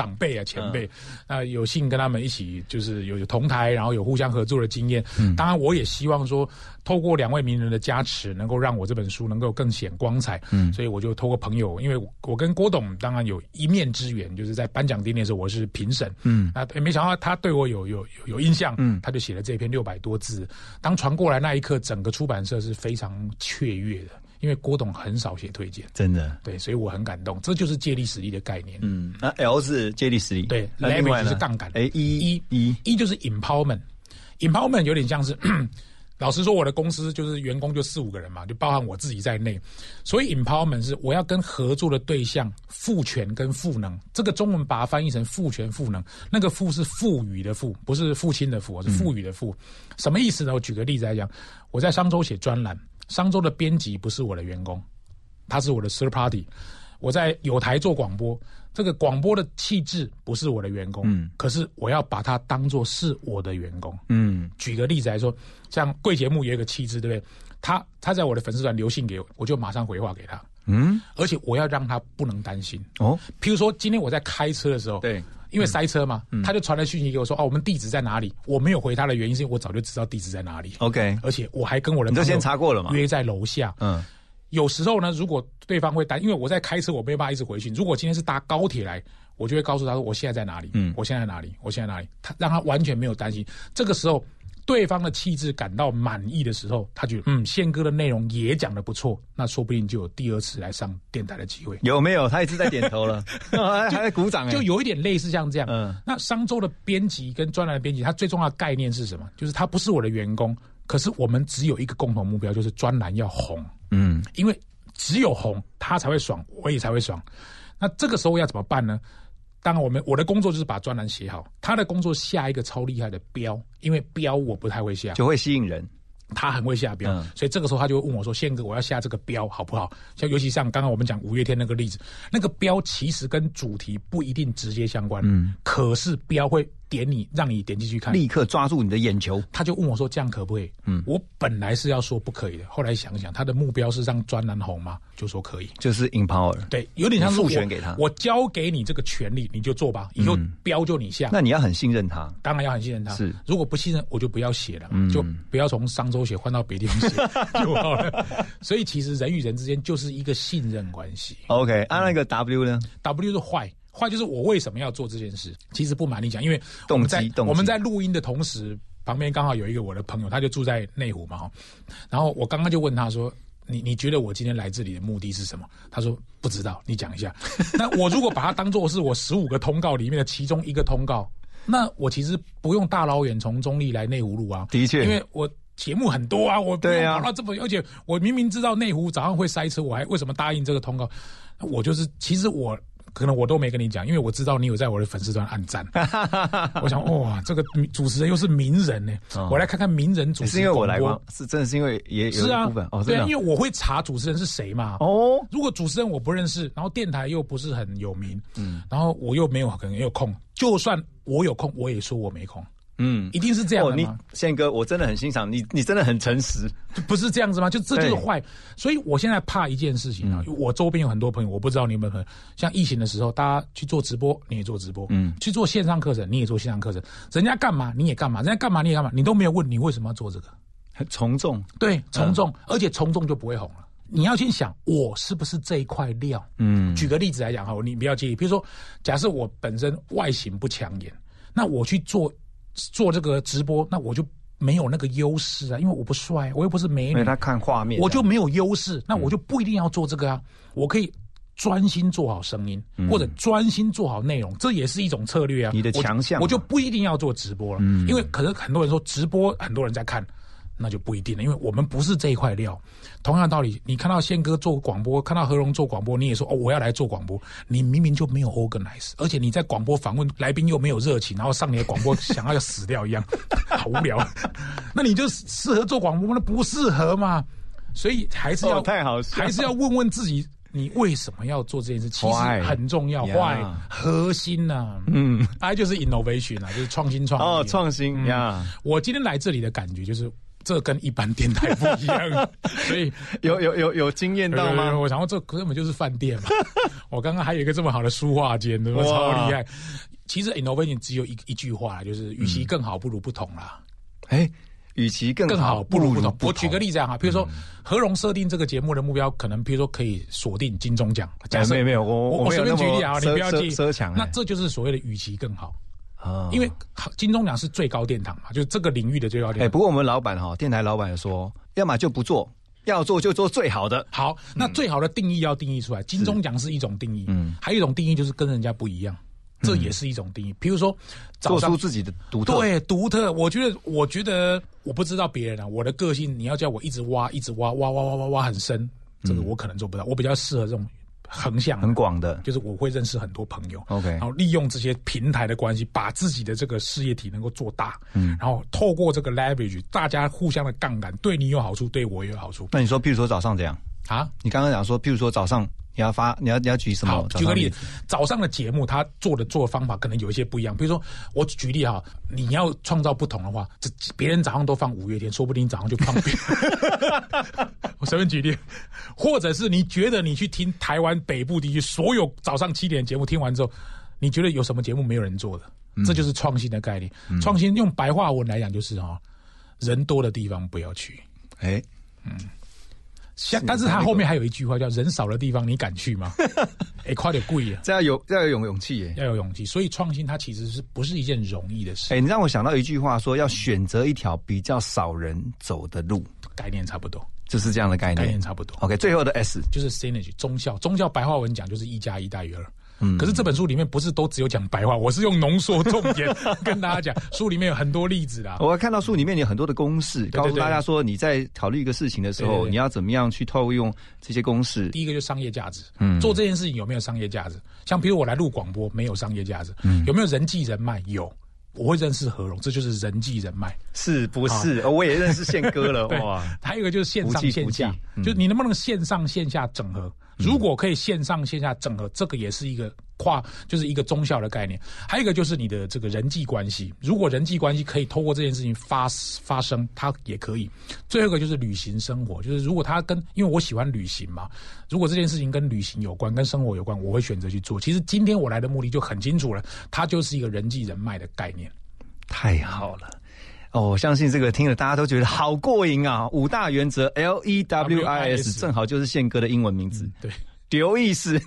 [SPEAKER 4] 长辈啊前辈，那、嗯、有幸跟他们一起就是有有同台，然后有互相合作的经验。嗯，当然我也希望说，透过两位名人的加持，能够让我这本书能够更显光彩。嗯，所以我就透过朋友，因为我跟郭董当然有一面之缘，就是在颁奖典礼的时候我是评审。嗯，那没想到他对我有有有有印象，嗯，他就写了这篇六百多字。当传过来那一刻，整个出版社是非常雀跃的。因为郭董很少写推荐，
[SPEAKER 2] 真的
[SPEAKER 4] 对，所以我很感动。这就是借力使力的概念。
[SPEAKER 2] 嗯，那 L 是借力使力，
[SPEAKER 4] 对，leverage 是杠杆。
[SPEAKER 2] 哎，一
[SPEAKER 4] 一
[SPEAKER 2] 一
[SPEAKER 4] 一就是 empowerment，empowerment 有点像是，老实说，我的公司就是员工就四五个人嘛，就包含我自己在内。所以 empowerment 是我要跟合作的对象赋权跟赋能。这个中文把它翻译成赋权赋能，那个赋是赋予的赋，不是父亲的父，是赋予的赋。嗯、什么意思呢？我举个例子来讲，我在商周写专栏。商周的编辑不是我的员工，他是我的 third party。我在有台做广播，这个广播的气质不是我的员工，嗯，可是我要把它当做是我的员工，嗯。举个例子来说，像贵节目有一个气质，对不对？他他在我的粉丝团留信给我，我就马上回话给他，嗯。而且我要让他不能担心哦。譬如说，今天我在开车的时候，
[SPEAKER 2] 对。
[SPEAKER 4] 因为塞车嘛，嗯、他就传了讯息给我说：“哦，我们地址在哪里？”我没有回他的原因是因为我早就知道地址在哪里。
[SPEAKER 2] OK，
[SPEAKER 4] 而且我还跟我的
[SPEAKER 2] 你都先查过了嘛，
[SPEAKER 4] 约在楼下。嗯，有时候呢，如果对方会担，因为我在开车，我没有办法一直回去。如果今天是搭高铁来，我就会告诉他说：“我现在在哪里？嗯，我现在在哪里？我现在在哪里？”他让他完全没有担心。这个时候，对方的气质感到满意的时候，他觉得嗯，宪哥的内容也讲的不错，那说不定就有第二次来上电台的机会。
[SPEAKER 2] 有没有？他一直在点头了，还在鼓掌，
[SPEAKER 4] 就有一点类似像这样。嗯，那商周的编辑跟专栏的编辑，他最重要的概念是什么？就是他不是我的员工，可是我们只有一个共同目标，就是专栏要红。嗯，因为只有红，他才会爽，我也才会爽。那这个时候要怎么办呢？当然，我们我的工作就是把专栏写好，他的工作下一个超厉害的标，因为标我不太会下，
[SPEAKER 2] 就会吸引人。
[SPEAKER 4] 他很会下标，嗯、所以这个时候他就会问我说：“宪哥，我要下这个标好不好？”像尤其像刚刚我们讲五月天那个例子，那个标其实跟主题不一定直接相关，嗯，可是标会点你，让你点进去看，
[SPEAKER 2] 立刻抓住你的眼球。
[SPEAKER 4] 他就问我说：“这样可不可以？”嗯，我本来是要说不可以的，后来想想，他的目标是让专栏红嘛，就说可以，
[SPEAKER 2] 就是 empower，
[SPEAKER 4] 对，有点像
[SPEAKER 2] 授权给他，
[SPEAKER 4] 我交给你这个权利，你就做吧，以后标就你下。
[SPEAKER 2] 那你要很信任他，
[SPEAKER 4] 当然要很信任他。
[SPEAKER 2] 是，
[SPEAKER 4] 如果不信任，我就不要写了，就不要从商周写换到别地方。就好了，所以其实人与人之间就是一个信任关系。
[SPEAKER 2] OK，按、啊、那个 W 呢
[SPEAKER 4] ？W 是坏，坏就是我为什么要做这件事？其实不瞒你讲，因为我们在，我们在录音的同时，旁边刚好有一个我的朋友，他就住在内湖嘛，然后我刚刚就问他说：“你你觉得我今天来这里的目的是什么？”他说：“不知道，你讲一下。”那我如果把它当做是我十五个通告里面的其中一个通告，那我其实不用大老远从中立来内湖录啊。
[SPEAKER 2] 的确，
[SPEAKER 4] 因为我。节目很多啊，我
[SPEAKER 2] 对啊，
[SPEAKER 4] 跑到这么，而且我明明知道内湖早上会塞车，我还为什么答应这个通告？我就是，其实我可能我都没跟你讲，因为我知道你有在我的粉丝团按赞。我想，哇，这个主持人又是名人呢，我来看看名人主持。
[SPEAKER 2] 是因为我来过，是真的是因为也有一部分哦，
[SPEAKER 4] 对啊，因为我会查主持人是谁嘛。哦，如果主持人我不认识，然后电台又不是很有名，嗯，然后我又没有可能有空，就算我有空，我也说我没空。嗯，一定是这样的
[SPEAKER 2] 吗？宪哥，我真的很欣赏你，你真的很诚实，
[SPEAKER 4] 不是这样子吗？就这就是坏，所以我现在怕一件事情啊，我周边有很多朋友，我不知道你们很像疫情的时候，大家去做直播，你也做直播，嗯，去做线上课程，你也做线上课程，人家干嘛你也干嘛，人家干嘛你也干嘛，你都没有问你为什么要做这个，
[SPEAKER 2] 从众，
[SPEAKER 4] 对，从众，而且从众就不会红了。你要先想，我是不是这一块料？嗯，举个例子来讲哈，你不要介意，比如说，假设我本身外形不抢眼，那我去做。做这个直播，那我就没有那个优势啊，因为我不帅，我又不是美女。
[SPEAKER 2] 他看画面，
[SPEAKER 4] 我就没有优势，那我就不一定要做这个啊。我可以专心做好声音，或者专心做好内容，这也是一种策略啊。
[SPEAKER 2] 你的强项，
[SPEAKER 4] 我就不一定要做直播了，因为可能很多人说直播很多人在看。那就不一定了，因为我们不是这一块料。同样道理，你看到宪哥做广播，看到何荣做广播，你也说哦，我要来做广播。你明明就没有 organize，而且你在广播访问来宾又没有热情，然后上你的广播想要要死掉一样，好无聊。那你就适合做广播那不适合嘛？所以还是要
[SPEAKER 2] 太好，
[SPEAKER 4] 还是要问问自己，你为什么要做这件事？其实很重要，坏核心呢？嗯，，I 就是 innovation 啊，就是创新创
[SPEAKER 2] 哦，创新呀。
[SPEAKER 4] 我今天来这里的感觉就是。这跟一般电台不一样，所以
[SPEAKER 2] 有有有有经验到吗？
[SPEAKER 4] 我想说这根本就是饭店嘛。我刚刚还有一个这么好的书画间，对吧？超厉害。其实 innovation 只有一一句话，就是与其更好，不如不同啦。
[SPEAKER 2] 哎，与其更
[SPEAKER 4] 更好，不如不
[SPEAKER 2] 同。
[SPEAKER 4] 我举个例子啊，比如说何荣设定这个节目的目标，可能比如说可以锁定金钟奖。
[SPEAKER 2] 假设没有我
[SPEAKER 4] 我随便举例啊，你不要
[SPEAKER 2] 记奢强。
[SPEAKER 4] 那这就是所谓的与其更好。啊，因为金钟奖是最高殿堂嘛，就是这个领域的最高殿堂。
[SPEAKER 2] 哎，不过我们老板哈，电台老板说，要么就不做，要做就做最好的。
[SPEAKER 4] 好，那最好的定义要定义出来。金钟奖是一种定义，嗯，还有一种定义就是跟人家不一样，这也是一种定义。比如说，
[SPEAKER 2] 做出自己的独特，
[SPEAKER 4] 对，独特。我觉得，我觉得，我不知道别人啊，我的个性，你要叫我一直挖，一直挖，挖挖挖挖挖很深，这个我可能做不到。我比较适合这种。横向
[SPEAKER 2] 很广的，
[SPEAKER 4] 就是我会认识很多朋友
[SPEAKER 2] ，OK，
[SPEAKER 4] 然后利用这些平台的关系，把自己的这个事业体能够做大，嗯，然后透过这个 leverage，大家互相的杠杆，对你有好处，对我也有好处。
[SPEAKER 2] 那你说，譬如说早上这样啊？你刚刚讲说，譬如说早上你要发，你要你要举什么？
[SPEAKER 4] 举个例子，早上的节目他做的做方法可能有一些不一样。比如说我举例哈，你要创造不同的话，这别人早上都放五月天，说不定早上就放别。我随便举例，或者是你觉得你去听台湾北部地区所有早上七点节目听完之后，你觉得有什么节目没有人做的？这就是创新的概念。创新用白话文来讲就是哈，人多的地方不要去。哎，嗯，像但是他后面还有一句话叫“人少的地方你敢去吗？” 哎，快点贵啊！
[SPEAKER 2] 这要有要有勇勇气耶，
[SPEAKER 4] 要有勇气。所以创新它其实是不是一件容易的事？
[SPEAKER 2] 哎，你让我想到一句话，说要选择一条比较少人走的路，
[SPEAKER 4] 概念差不多。
[SPEAKER 2] 就是这样的概念，
[SPEAKER 4] 概念差不多。
[SPEAKER 2] OK，最后的 S
[SPEAKER 4] 就是 synergy，中效。中效白话文讲就是一加一大于二。嗯，可是这本书里面不是都只有讲白话，我是用浓缩重点 跟大家讲。书里面有很多例子啦。
[SPEAKER 2] 我看到书里面有很多的公式，告诉大家说你在考虑一个事情的时候，你要怎么样去套用这些公式。
[SPEAKER 4] 第一个就是商业价值，嗯，做这件事情有没有商业价值？像比如我来录广播，没有商业价值，嗯，有没有人际人脉？有。我会认识何荣，这就是人际人脉，
[SPEAKER 2] 是不是？我也认识宪哥了，哇！
[SPEAKER 4] 还有一个就是线上线下，就你能不能线上线下整合？如果可以线上线下整合，这个也是一个跨，就是一个中效的概念。还有一个就是你的这个人际关系，如果人际关系可以透过这件事情发发生，它也可以。最后一个就是旅行生活，就是如果他跟，因为我喜欢旅行嘛，如果这件事情跟旅行有关，跟生活有关，我会选择去做。其实今天我来的目的就很清楚了，它就是一个人际人脉的概念。
[SPEAKER 2] 太好了。哦，我相信这个听了大家都觉得好过瘾啊！五大原则 L E W I S 正好就是宪哥的英文名字。
[SPEAKER 4] 对。
[SPEAKER 2] 刘易斯，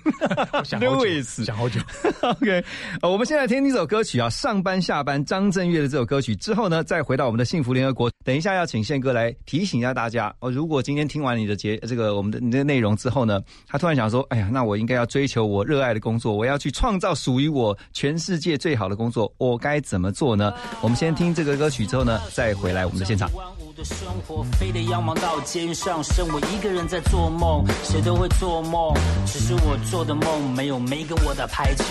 [SPEAKER 4] 刘易斯，想好久。
[SPEAKER 2] OK，呃，我们现在听这首歌曲啊，上班下班张震岳的这首歌曲之后呢，再回到我们的幸福联合国。等一下要请宪哥来提醒一下大家哦，如果今天听完你的节这个我们的你的内容之后呢，他突然想说，哎呀，那我应该要追求我热爱的工作，我要去创造属于我全世界最好的工作，我该怎么做呢？我们先听这个歌曲之后呢，再回来我们的现场。
[SPEAKER 10] 的生活非得要忙到肩上，剩我一个人在做梦，谁都会做梦，只是我做的梦没有没跟我打排球。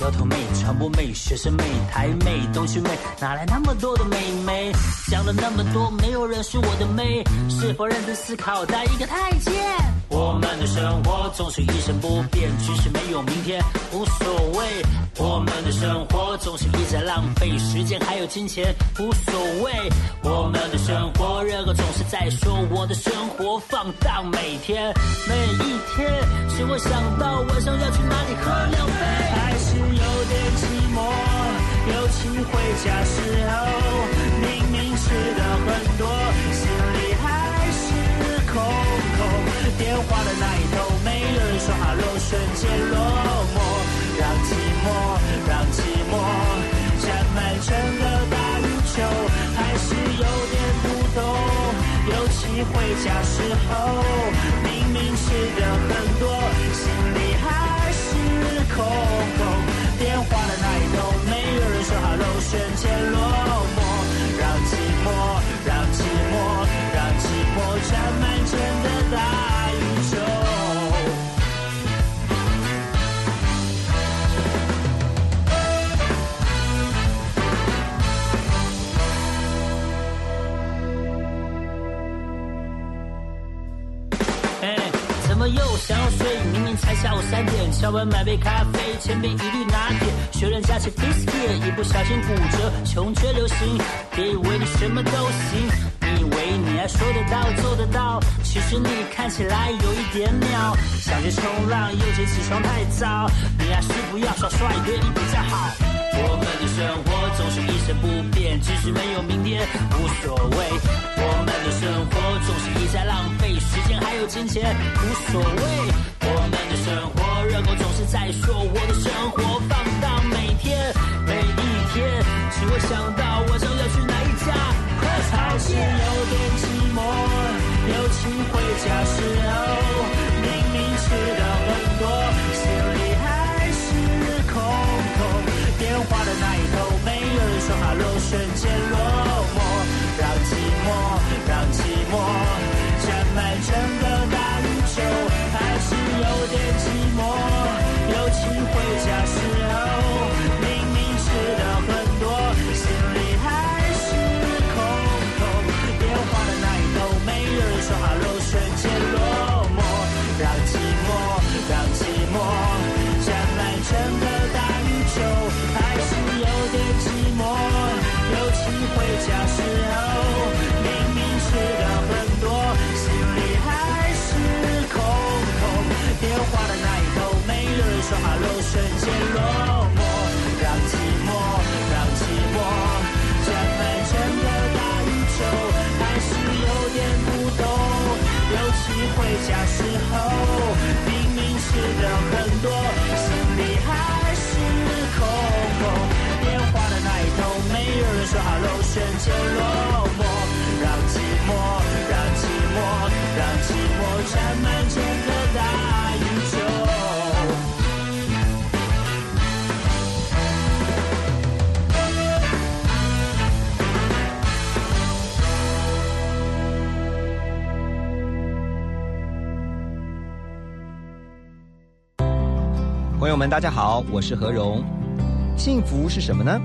[SPEAKER 10] 摇头妹、传播妹、学生妹、台妹、东区妹，哪来那么多的妹妹？讲了那么多，没有人是我的妹，是否认真思考，带一个太监？我们的生活总是一成不变，即使没有明天无所谓。我们的生活总是一直在浪费时间，还有金钱无所谓。我们的生活，人儿总是在说我的生活放荡，每天每一天，我想到晚上要去哪里喝两杯，还是有点寂寞。尤其回家时候，明明吃的很多，心里还是空空。电话的那一头，没人说话，一瞬间落寞，让寂寞，让寂寞占满整个大宇宙，还是有点不懂。尤其回家时候，明明吃的像满城的大宇宙。哎，怎么又想睡？三点，敲门买杯咖啡，前面一律拿铁，学人加起 biscuit，一不小心骨折，穷却流行。别以为你什么都行，你以为你还说得到做得到，其实你看起来有一点秒。想去冲浪，又嫌起床太早，你还是不要耍帅，对你比较好。我们的生活总是一成不变，即使没有明天无所谓。我们的生活总是一再浪费时间，还有金钱无所谓。我们的生活，人们总是在说我的生活放荡，每天每一天，使我想到晚上要去哪一家喝茶。还是有点寂寞，尤其回家时候，明明吃的很多，没有人说 hello，瞬间落寞，hello，瞬间落寞，让寂寞，让寂寞，让寂寞占满整个大宇宙。
[SPEAKER 2] 朋友们，大家好，我是何荣。幸福是什么呢？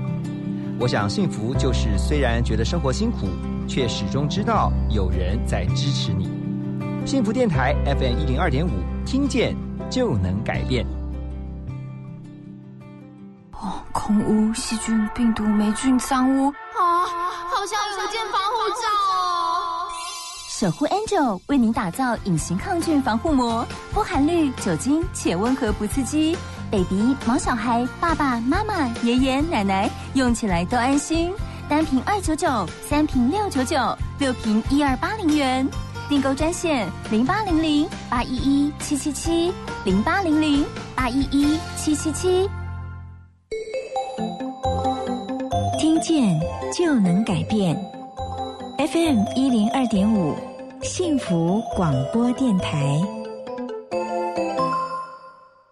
[SPEAKER 2] 我想，幸福就是虽然觉得生活辛苦，却始终知道有人在支持你。幸福电台 FM 一零二点五，听见就能改变。
[SPEAKER 11] 哦，空污、细菌、病毒、霉菌、脏污啊，好像有件防护罩哦。
[SPEAKER 7] 守护 Angel 为您打造隐形抗菌防护膜，不含氯酒精且温和不刺激，baby、毛小孩、爸爸妈妈、爷爷奶奶用起来都安心。单瓶二九九，三瓶六九九，六瓶一二八零元。订购专线零八零零八一一七七七零八零零八一一七七七。听见就能改变。FM 一零二点五，幸福广播电台。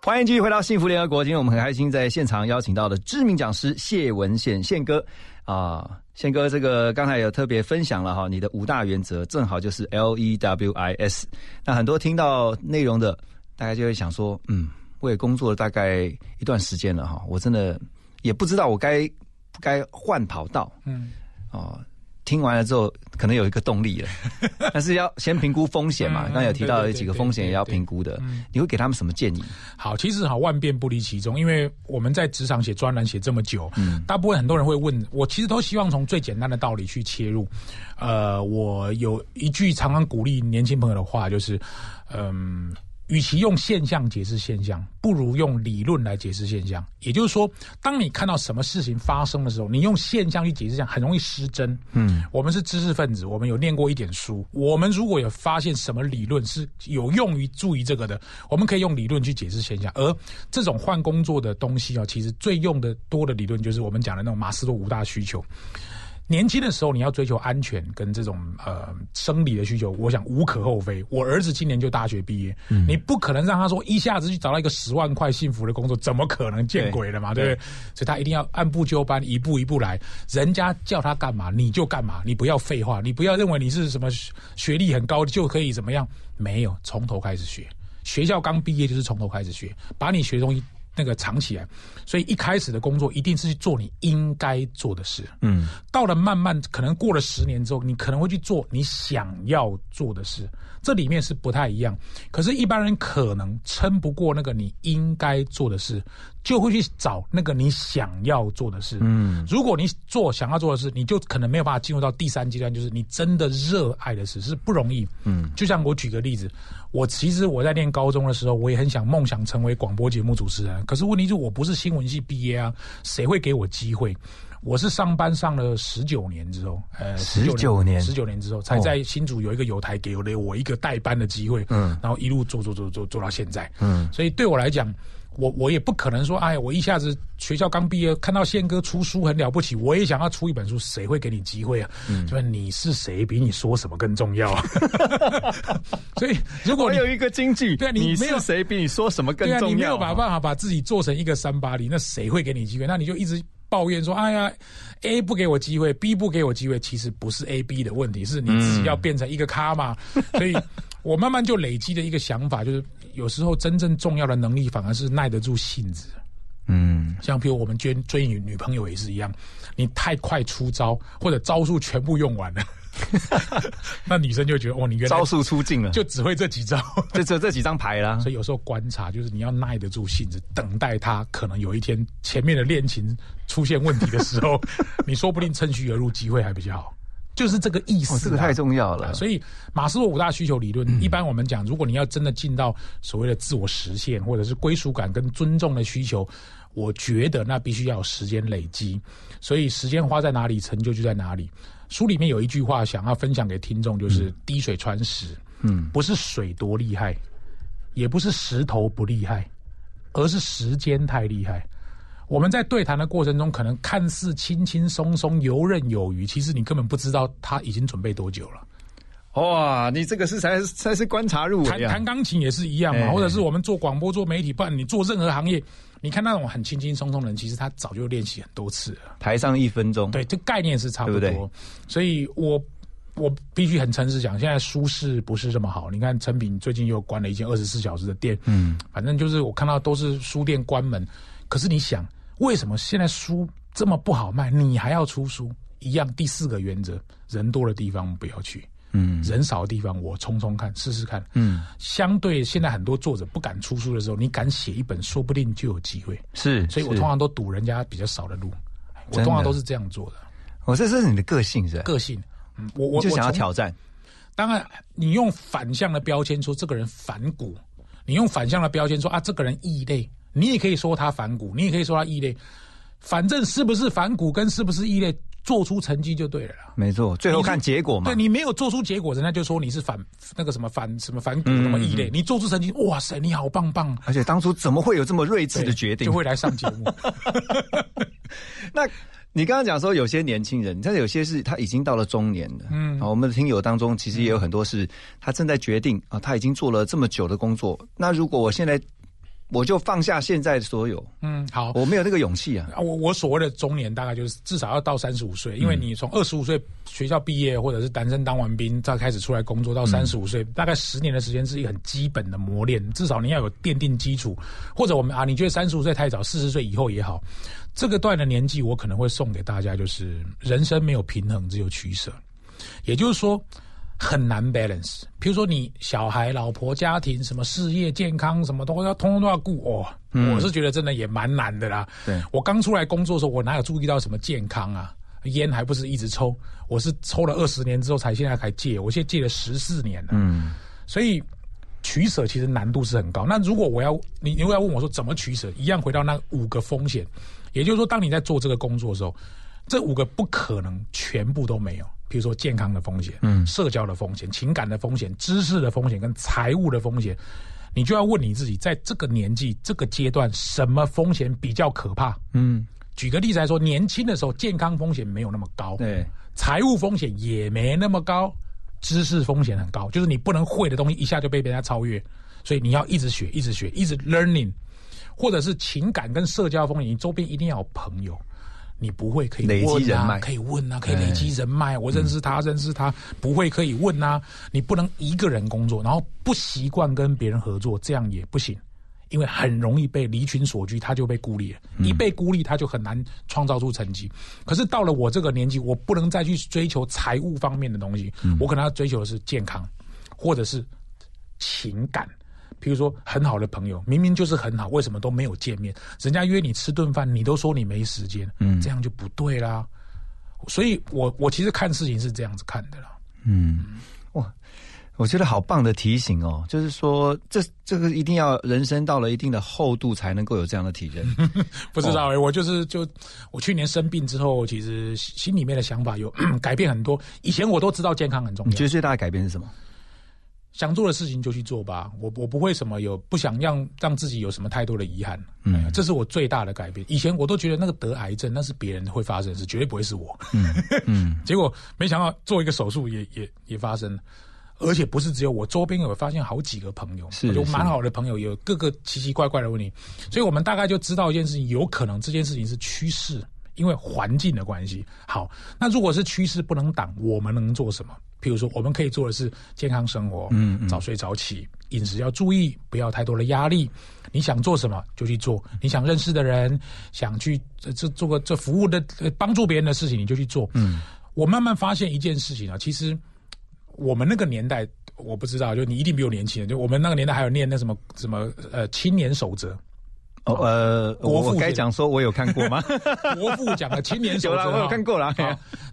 [SPEAKER 2] 欢迎继续回到幸福联合国。今天我们很开心在现场邀请到的知名讲师谢文宪宪哥啊，宪哥这个刚才有特别分享了哈，你的五大原则正好就是 L E W I S。那很多听到内容的，大家就会想说，嗯，我也工作了大概一段时间了哈，我真的也不知道我该不该换跑道，嗯，哦。听完了之后，可能有一个动力了，但是要先评估风险嘛。刚刚有提到有几个风险也要评估的，你会给他们什么建议？
[SPEAKER 4] 好，其实好万变不离其宗，因为我们在职场写专栏写这么久，嗯，大部分很多人会问我，其实都希望从最简单的道理去切入。呃，我有一句常常鼓励年轻朋友的话，就是，嗯。与其用现象解释现象，不如用理论来解释现象。也就是说，当你看到什么事情发生的时候，你用现象去解释这样，很容易失真。嗯，我们是知识分子，我们有念过一点书。我们如果有发现什么理论是有用于注意这个的，我们可以用理论去解释现象。而这种换工作的东西啊，其实最用的多的理论就是我们讲的那种马斯洛五大需求。年轻的时候，你要追求安全跟这种呃生理的需求，我想无可厚非。我儿子今年就大学毕业，你不可能让他说一下子去找到一个十万块幸福的工作，怎么可能见鬼了嘛？对不对？所以他一定要按部就班，一步一步来。人家叫他干嘛，你就干嘛。你不要废话，你不要认为你是什么学历很高就可以怎么样。没有，从头开始学。学校刚毕业就是从头开始学，把你学东西。那个藏起来，所以一开始的工作一定是去做你应该做的事。嗯，到了慢慢可能过了十年之后，你可能会去做你想要做的事，这里面是不太一样。可是，一般人可能撑不过那个你应该做的事，就会去找那个你想要做的事。嗯，如果你做想要做的事，你就可能没有办法进入到第三阶段，就是你真的热爱的事是不容易。嗯，就像我举个例子。我其实我在念高中的时候，我也很想梦想成为广播节目主持人。可是问题是我不是新闻系毕业啊，谁会给我机会？我是上班上了十九年之后，
[SPEAKER 2] 呃，十九年，
[SPEAKER 4] 十九年之后才在新竹有一个有台给了我一个代班的机会，嗯，然后一路做做做做做到现在，嗯，所以对我来讲。我我也不可能说，哎，我一下子学校刚毕业，看到宪哥出书很了不起，我也想要出一本书，谁会给你机会啊？嗯，就你是谁，比你说什么更重要啊？所以，如果
[SPEAKER 2] 你有一个京剧，
[SPEAKER 4] 对，
[SPEAKER 2] 你是谁，比你说什么更重要？
[SPEAKER 4] 你没有把办法把自己做成一个三八零，那谁会给你机会？那你就一直抱怨说，哎呀，A 不给我机会，B 不给我机会，其实不是 A、B 的问题，是你自己要变成一个咖嘛？所以我慢慢就累积的一个想法就是。有时候真正重要的能力反而是耐得住性子，嗯，像比如我们追追女女朋友也是一样，你太快出招或者招数全部用完了，那女生就觉得哦，你原来
[SPEAKER 2] 招数出尽了，
[SPEAKER 4] 就只会这几招，
[SPEAKER 2] 就只有这几张牌啦。
[SPEAKER 4] 所以有时候观察就是你要耐得住性子，等待他可能有一天前面的恋情出现问题的时候，你说不定趁虚而入，机会还比较好。就是这个意思，
[SPEAKER 2] 这个太重要了。
[SPEAKER 4] 所以马斯洛五大需求理论，一般我们讲，如果你要真的进到所谓的自我实现，或者是归属感跟尊重的需求，我觉得那必须要有时间累积。所以时间花在哪里，成就就在哪里。书里面有一句话想要分享给听众，就是“滴水穿石”。嗯，不是水多厉害，也不是石头不厉害，而是时间太厉害。我们在对谈的过程中，可能看似轻轻松松、游刃有余，其实你根本不知道他已经准备多久了。
[SPEAKER 2] 哇，你这个是才才是观察入
[SPEAKER 4] 围弹弹钢琴也是一样嘛，或者是我们做广播、做媒体，不然你做任何行业，你看那种很轻轻松松的人，其实他早就练习很多次了。
[SPEAKER 2] 台上一分钟，
[SPEAKER 4] 对，这概念是差不多。所以我我必须很诚实讲，现在舒适不是这么好。你看陈炳最近又关了一间二十四小时的店，嗯，反正就是我看到都是书店关门。可是你想，为什么现在书这么不好卖，你还要出书？一样，第四个原则：人多的地方不要去，嗯，人少的地方我冲冲看，试试看，嗯。相对现在很多作者不敢出书的时候，你敢写一本，说不定就有机会。
[SPEAKER 2] 是，
[SPEAKER 4] 所以我通常都堵人家比较少的路，我通常都是这样做的。
[SPEAKER 2] 我这是你的个性是？
[SPEAKER 4] 个性，嗯，我我
[SPEAKER 2] 就想要挑战。
[SPEAKER 4] 当然，你用反向的标签说这个人反骨，你用反向的标签说啊，这个人异类。你也可以说他反骨，你也可以说他异类，反正是不是反骨跟是不是异类，做出成绩就对了啦。
[SPEAKER 2] 没错，最后看结果嘛。
[SPEAKER 4] 对你没有做出结果，人家就说你是反那个什么反什么反骨什么异类。你做出成绩，哇塞，你好棒棒！
[SPEAKER 2] 而且当初怎么会有这么睿智的决定？
[SPEAKER 4] 就会来上节目。
[SPEAKER 2] 那你刚刚讲说有些年轻人，但是有些是他已经到了中年了。嗯，我们的听友当中其实也有很多是他正在决定啊，他已经做了这么久的工作。那如果我现在我就放下现在的所有，
[SPEAKER 4] 嗯，好，
[SPEAKER 2] 我没有那个勇气啊。
[SPEAKER 4] 啊，我我所谓的中年大概就是至少要到三十五岁，因为你从二十五岁学校毕业，或者是单身当完兵，再开始出来工作到三十五岁，大概十年的时间是一个很基本的磨练，至少你要有奠定基础。或者我们啊，你觉得三十五岁太早，四十岁以后也好，这个段的年纪，我可能会送给大家，就是人生没有平衡，只有取舍。也就是说。很难 balance，比如说你小孩、老婆、家庭，什么事业、健康，什么都要通通都要顾哦。我是觉得真的也蛮难的啦。
[SPEAKER 2] 对
[SPEAKER 4] 我刚出来工作的时候，我哪有注意到什么健康啊？烟还不是一直抽，我是抽了二十年之后才现在才戒，我现在戒了十四年了。嗯，所以取舍其实难度是很高。那如果我要你，如果要问我说怎么取舍，一样回到那五个风险，也就是说，当你在做这个工作的时候，这五个不可能全部都没有。比如说健康的风险，嗯，社交的风险，情感的风险，知识的风险，跟财务的风险，你就要问你自己，在这个年纪、这个阶段，什么风险比较可怕？嗯，举个例子来说，年轻的时候健康风险没有那么高，
[SPEAKER 2] 对，
[SPEAKER 4] 财务风险也没那么高，知识风险很高，就是你不能会的东西一下就被别人超越，所以你要一直学，一直学，一直 learning，或者是情感跟社交风险，你周边一定要有朋友。你不会可以累积人脉，可以问啊，可以累积人脉。我认识他，认识他，不会可以问啊。你不能一个人工作，然后不习惯跟别人合作，这样也不行，因为很容易被离群所居，他就被孤立了。一被孤立，他就很难创造出成绩。可是到了我这个年纪，我不能再去追求财务方面的东西，我可能要追求的是健康，或者是情感。比如说，很好的朋友，明明就是很好，为什么都没有见面？人家约你吃顿饭，你都说你没时间，嗯，这样就不对啦。所以，我我其实看事情是这样子看的啦。
[SPEAKER 2] 嗯，哇，我觉得好棒的提醒哦，就是说，这这个一定要人生到了一定的厚度，才能够有这样的体验。
[SPEAKER 4] 不知道哎，我就是就我去年生病之后，其实心里面的想法有 改变很多。以前我都知道健康很重要，
[SPEAKER 2] 你觉得最大的改变是什么？
[SPEAKER 4] 想做的事情就去做吧，我我不会什么有不想让让自己有什么太多的遗憾，嗯，这是我最大的改变。以前我都觉得那个得癌症那是别人会发生的事，绝对不会是我，嗯 嗯，结果没想到做一个手术也也也发生了，而且不是只有我周边有发现好几个朋友，
[SPEAKER 2] 是
[SPEAKER 4] 就蛮好的朋友，有各个奇奇怪怪的问题，所以我们大概就知道一件事情，有可能这件事情是趋势，因为环境的关系。好，那如果是趋势不能挡，我们能做什么？譬如说，我们可以做的是健康生活，嗯，早睡早起，饮食要注意，不要太多的压力。你想做什么就去做，你想认识的人，想去这做个这服务的帮助别人的事情，你就去做。嗯，我慢慢发现一件事情啊，其实我们那个年代，我不知道，就你一定比我年轻，就我们那个年代还有念那什么什么呃青年守则。
[SPEAKER 2] 哦呃，国父该讲说，我有看过吗？
[SPEAKER 4] 国父讲的青年守则，
[SPEAKER 2] 我有看过了。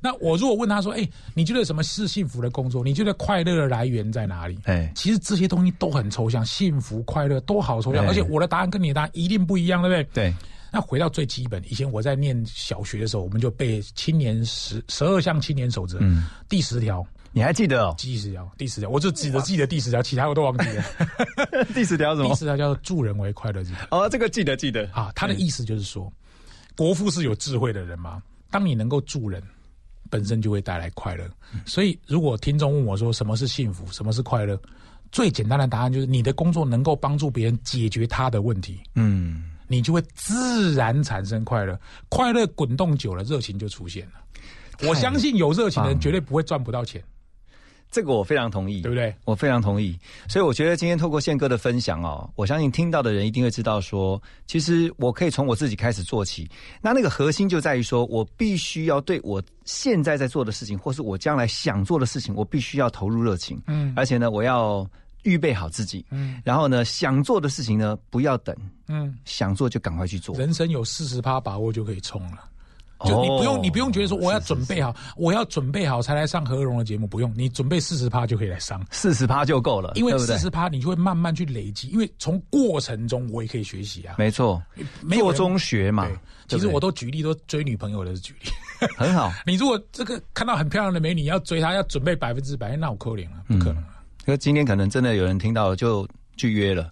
[SPEAKER 4] 那我如果问他说，哎，你觉得什么是幸福的工作？你觉得快乐的来源在哪里？哎，其实这些东西都很抽象，幸福快乐都好抽象，而且我的答案跟你的答案一定不一样，对不对？
[SPEAKER 2] 对。
[SPEAKER 4] 那回到最基本，以前我在念小学的时候，我们就背青年十十二项青年守则，嗯，第十条。
[SPEAKER 2] 你还记得哦？
[SPEAKER 4] 第十条，第十条，我就记得记得第十条，其他我都忘记了。
[SPEAKER 2] 第十条什么？
[SPEAKER 4] 第十条叫做助人为快乐之本。
[SPEAKER 2] 哦，这个记得记得
[SPEAKER 4] 啊。他的意思就是说，国父是有智慧的人嘛。当你能够助人，本身就会带来快乐。所以，如果听众问我说什么是幸福，什么是快乐，最简单的答案就是你的工作能够帮助别人解决他的问题，嗯，你就会自然产生快乐。快乐滚动久了，热情就出现了。我相信有热情的人绝对不会赚不到钱。
[SPEAKER 2] 这个我非常同意，
[SPEAKER 4] 对不对？
[SPEAKER 2] 我非常同意，所以我觉得今天透过宪哥的分享哦，我相信听到的人一定会知道说，其实我可以从我自己开始做起。那那个核心就在于说，我必须要对我现在在做的事情，或是我将来想做的事情，我必须要投入热情，嗯，而且呢，我要预备好自己，嗯，然后呢，想做的事情呢，不要等，嗯，想做就赶快去做。
[SPEAKER 4] 人生有四十趴把握就可以冲了。就你不用，你不用觉得说我要准备好，我要准备好才来上何荣的节目，不用，你准备四十趴就可以来上，
[SPEAKER 2] 四十趴就够了，
[SPEAKER 4] 因为四十趴你就会慢慢去累积，因为从过程中我也可以学习啊，
[SPEAKER 2] 没错，做中学嘛。
[SPEAKER 4] 其实我都举例，都追女朋友的举例，
[SPEAKER 2] 很好。
[SPEAKER 4] 你如果这个看到很漂亮的美女要追她，要准备百分之百，那我扣脸了，不可能。
[SPEAKER 2] 因为今天可能真的有人听到就。去约了，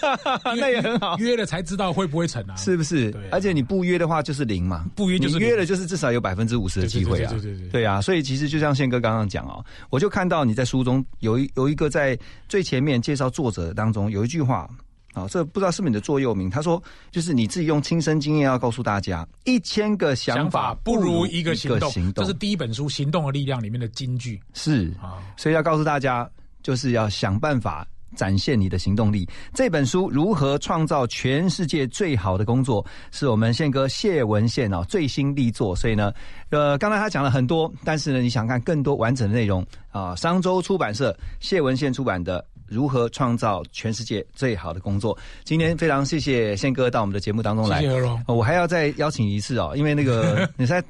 [SPEAKER 4] 那
[SPEAKER 2] 也很好。
[SPEAKER 4] 约了才知道会不会成啊？
[SPEAKER 2] 是不是？而且你不约的话就是零嘛，
[SPEAKER 4] 不约就是
[SPEAKER 2] 约了，就是至少有百分之五十的机会
[SPEAKER 4] 啊。对对对，
[SPEAKER 2] 对啊。所以其实就像宪哥刚刚讲哦，我就看到你在书中有一有一个在最前面介绍作者当中有一句话，啊，这不知道是不是你的座右铭？他说，就是你自己用亲身经验要告诉大家，一千个想
[SPEAKER 4] 想
[SPEAKER 2] 法
[SPEAKER 4] 法不如一个行动，
[SPEAKER 2] 行动
[SPEAKER 4] 这是第一本书《行动的力量》里面的金句。
[SPEAKER 2] 是
[SPEAKER 4] 啊，
[SPEAKER 2] 所以要告诉大家，就是要想办法展现你的行动力。这本书《如何创造全世界最好的工作》是我们宪哥谢文宪哦最新力作。所以呢，呃，刚才他讲了很多，但是呢，你想看更多完整的内容啊，商周出版社谢文宪出版的。如何创造全世界最好的工作？今天非常谢谢宪哥到我们的节目当中来。
[SPEAKER 4] 谢谢荣
[SPEAKER 2] 哦我还要再邀请一次哦，因为那个你在，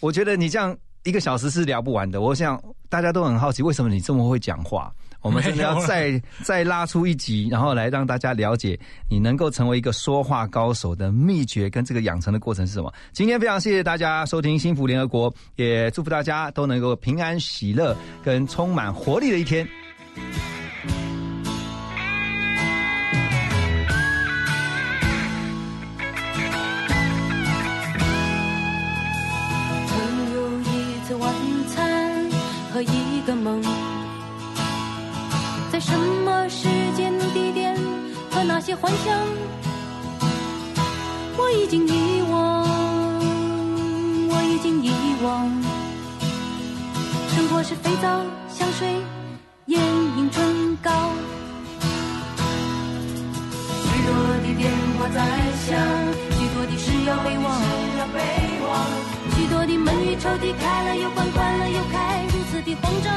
[SPEAKER 2] 我觉得你这样一个小时是聊不完的。我想大家都很好奇，为什么你这么会讲话？我们真的要再 再拉出一集，然后来让大家了解你能够成为一个说话高手的秘诀跟这个养成的过程是什么。今天非常谢谢大家收听《幸福联合国》，也祝福大家都能够平安喜乐跟充满活力的一天。
[SPEAKER 12] 什么时间地点和那些幻想，我已经遗忘，我已经遗忘。生活是肥皂、香水、眼影、唇膏，许多的电话在响，许多的事要备忘。许多的门与抽屉开了又关，关了又开，如此的慌张。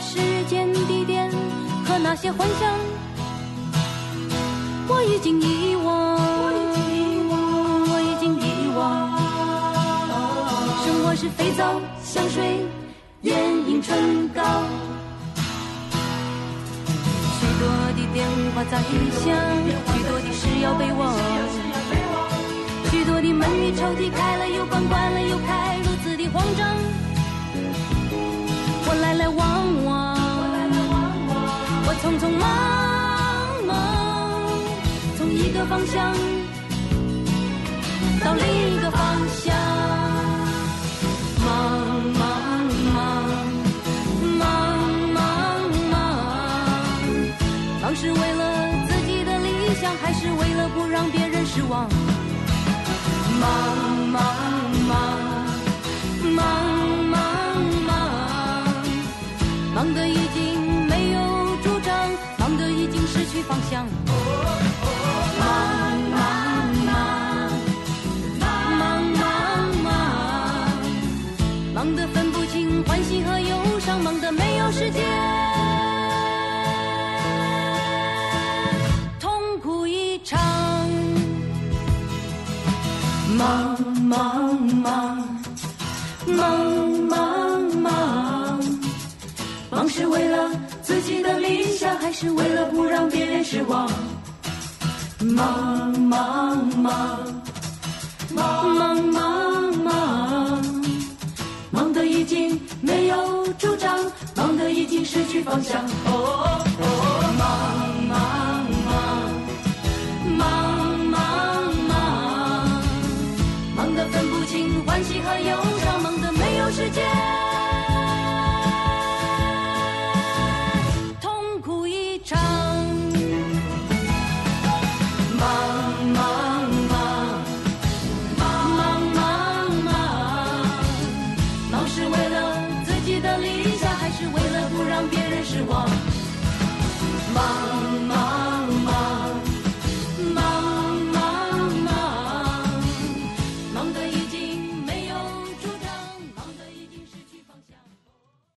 [SPEAKER 12] 时间地点和那些幻想，我已经遗忘，我已经遗忘，我已经遗忘。生活是肥皂、香水、眼影、唇膏。许多的电话在响，许多的事要备忘。许多的门与抽屉开了又关，关了又开，如此的慌张。我来来往，匆匆忙忙，从一个方向到另一个方向。忙忙忙，忙忙忙，忙是为了自己的理想，还是为了不让别人失望？忙忙忙，方向。还是为了不让别人失望？忙忙忙，忙忙忙忙，忙得已经没有主张，忙得已经失去方向。哦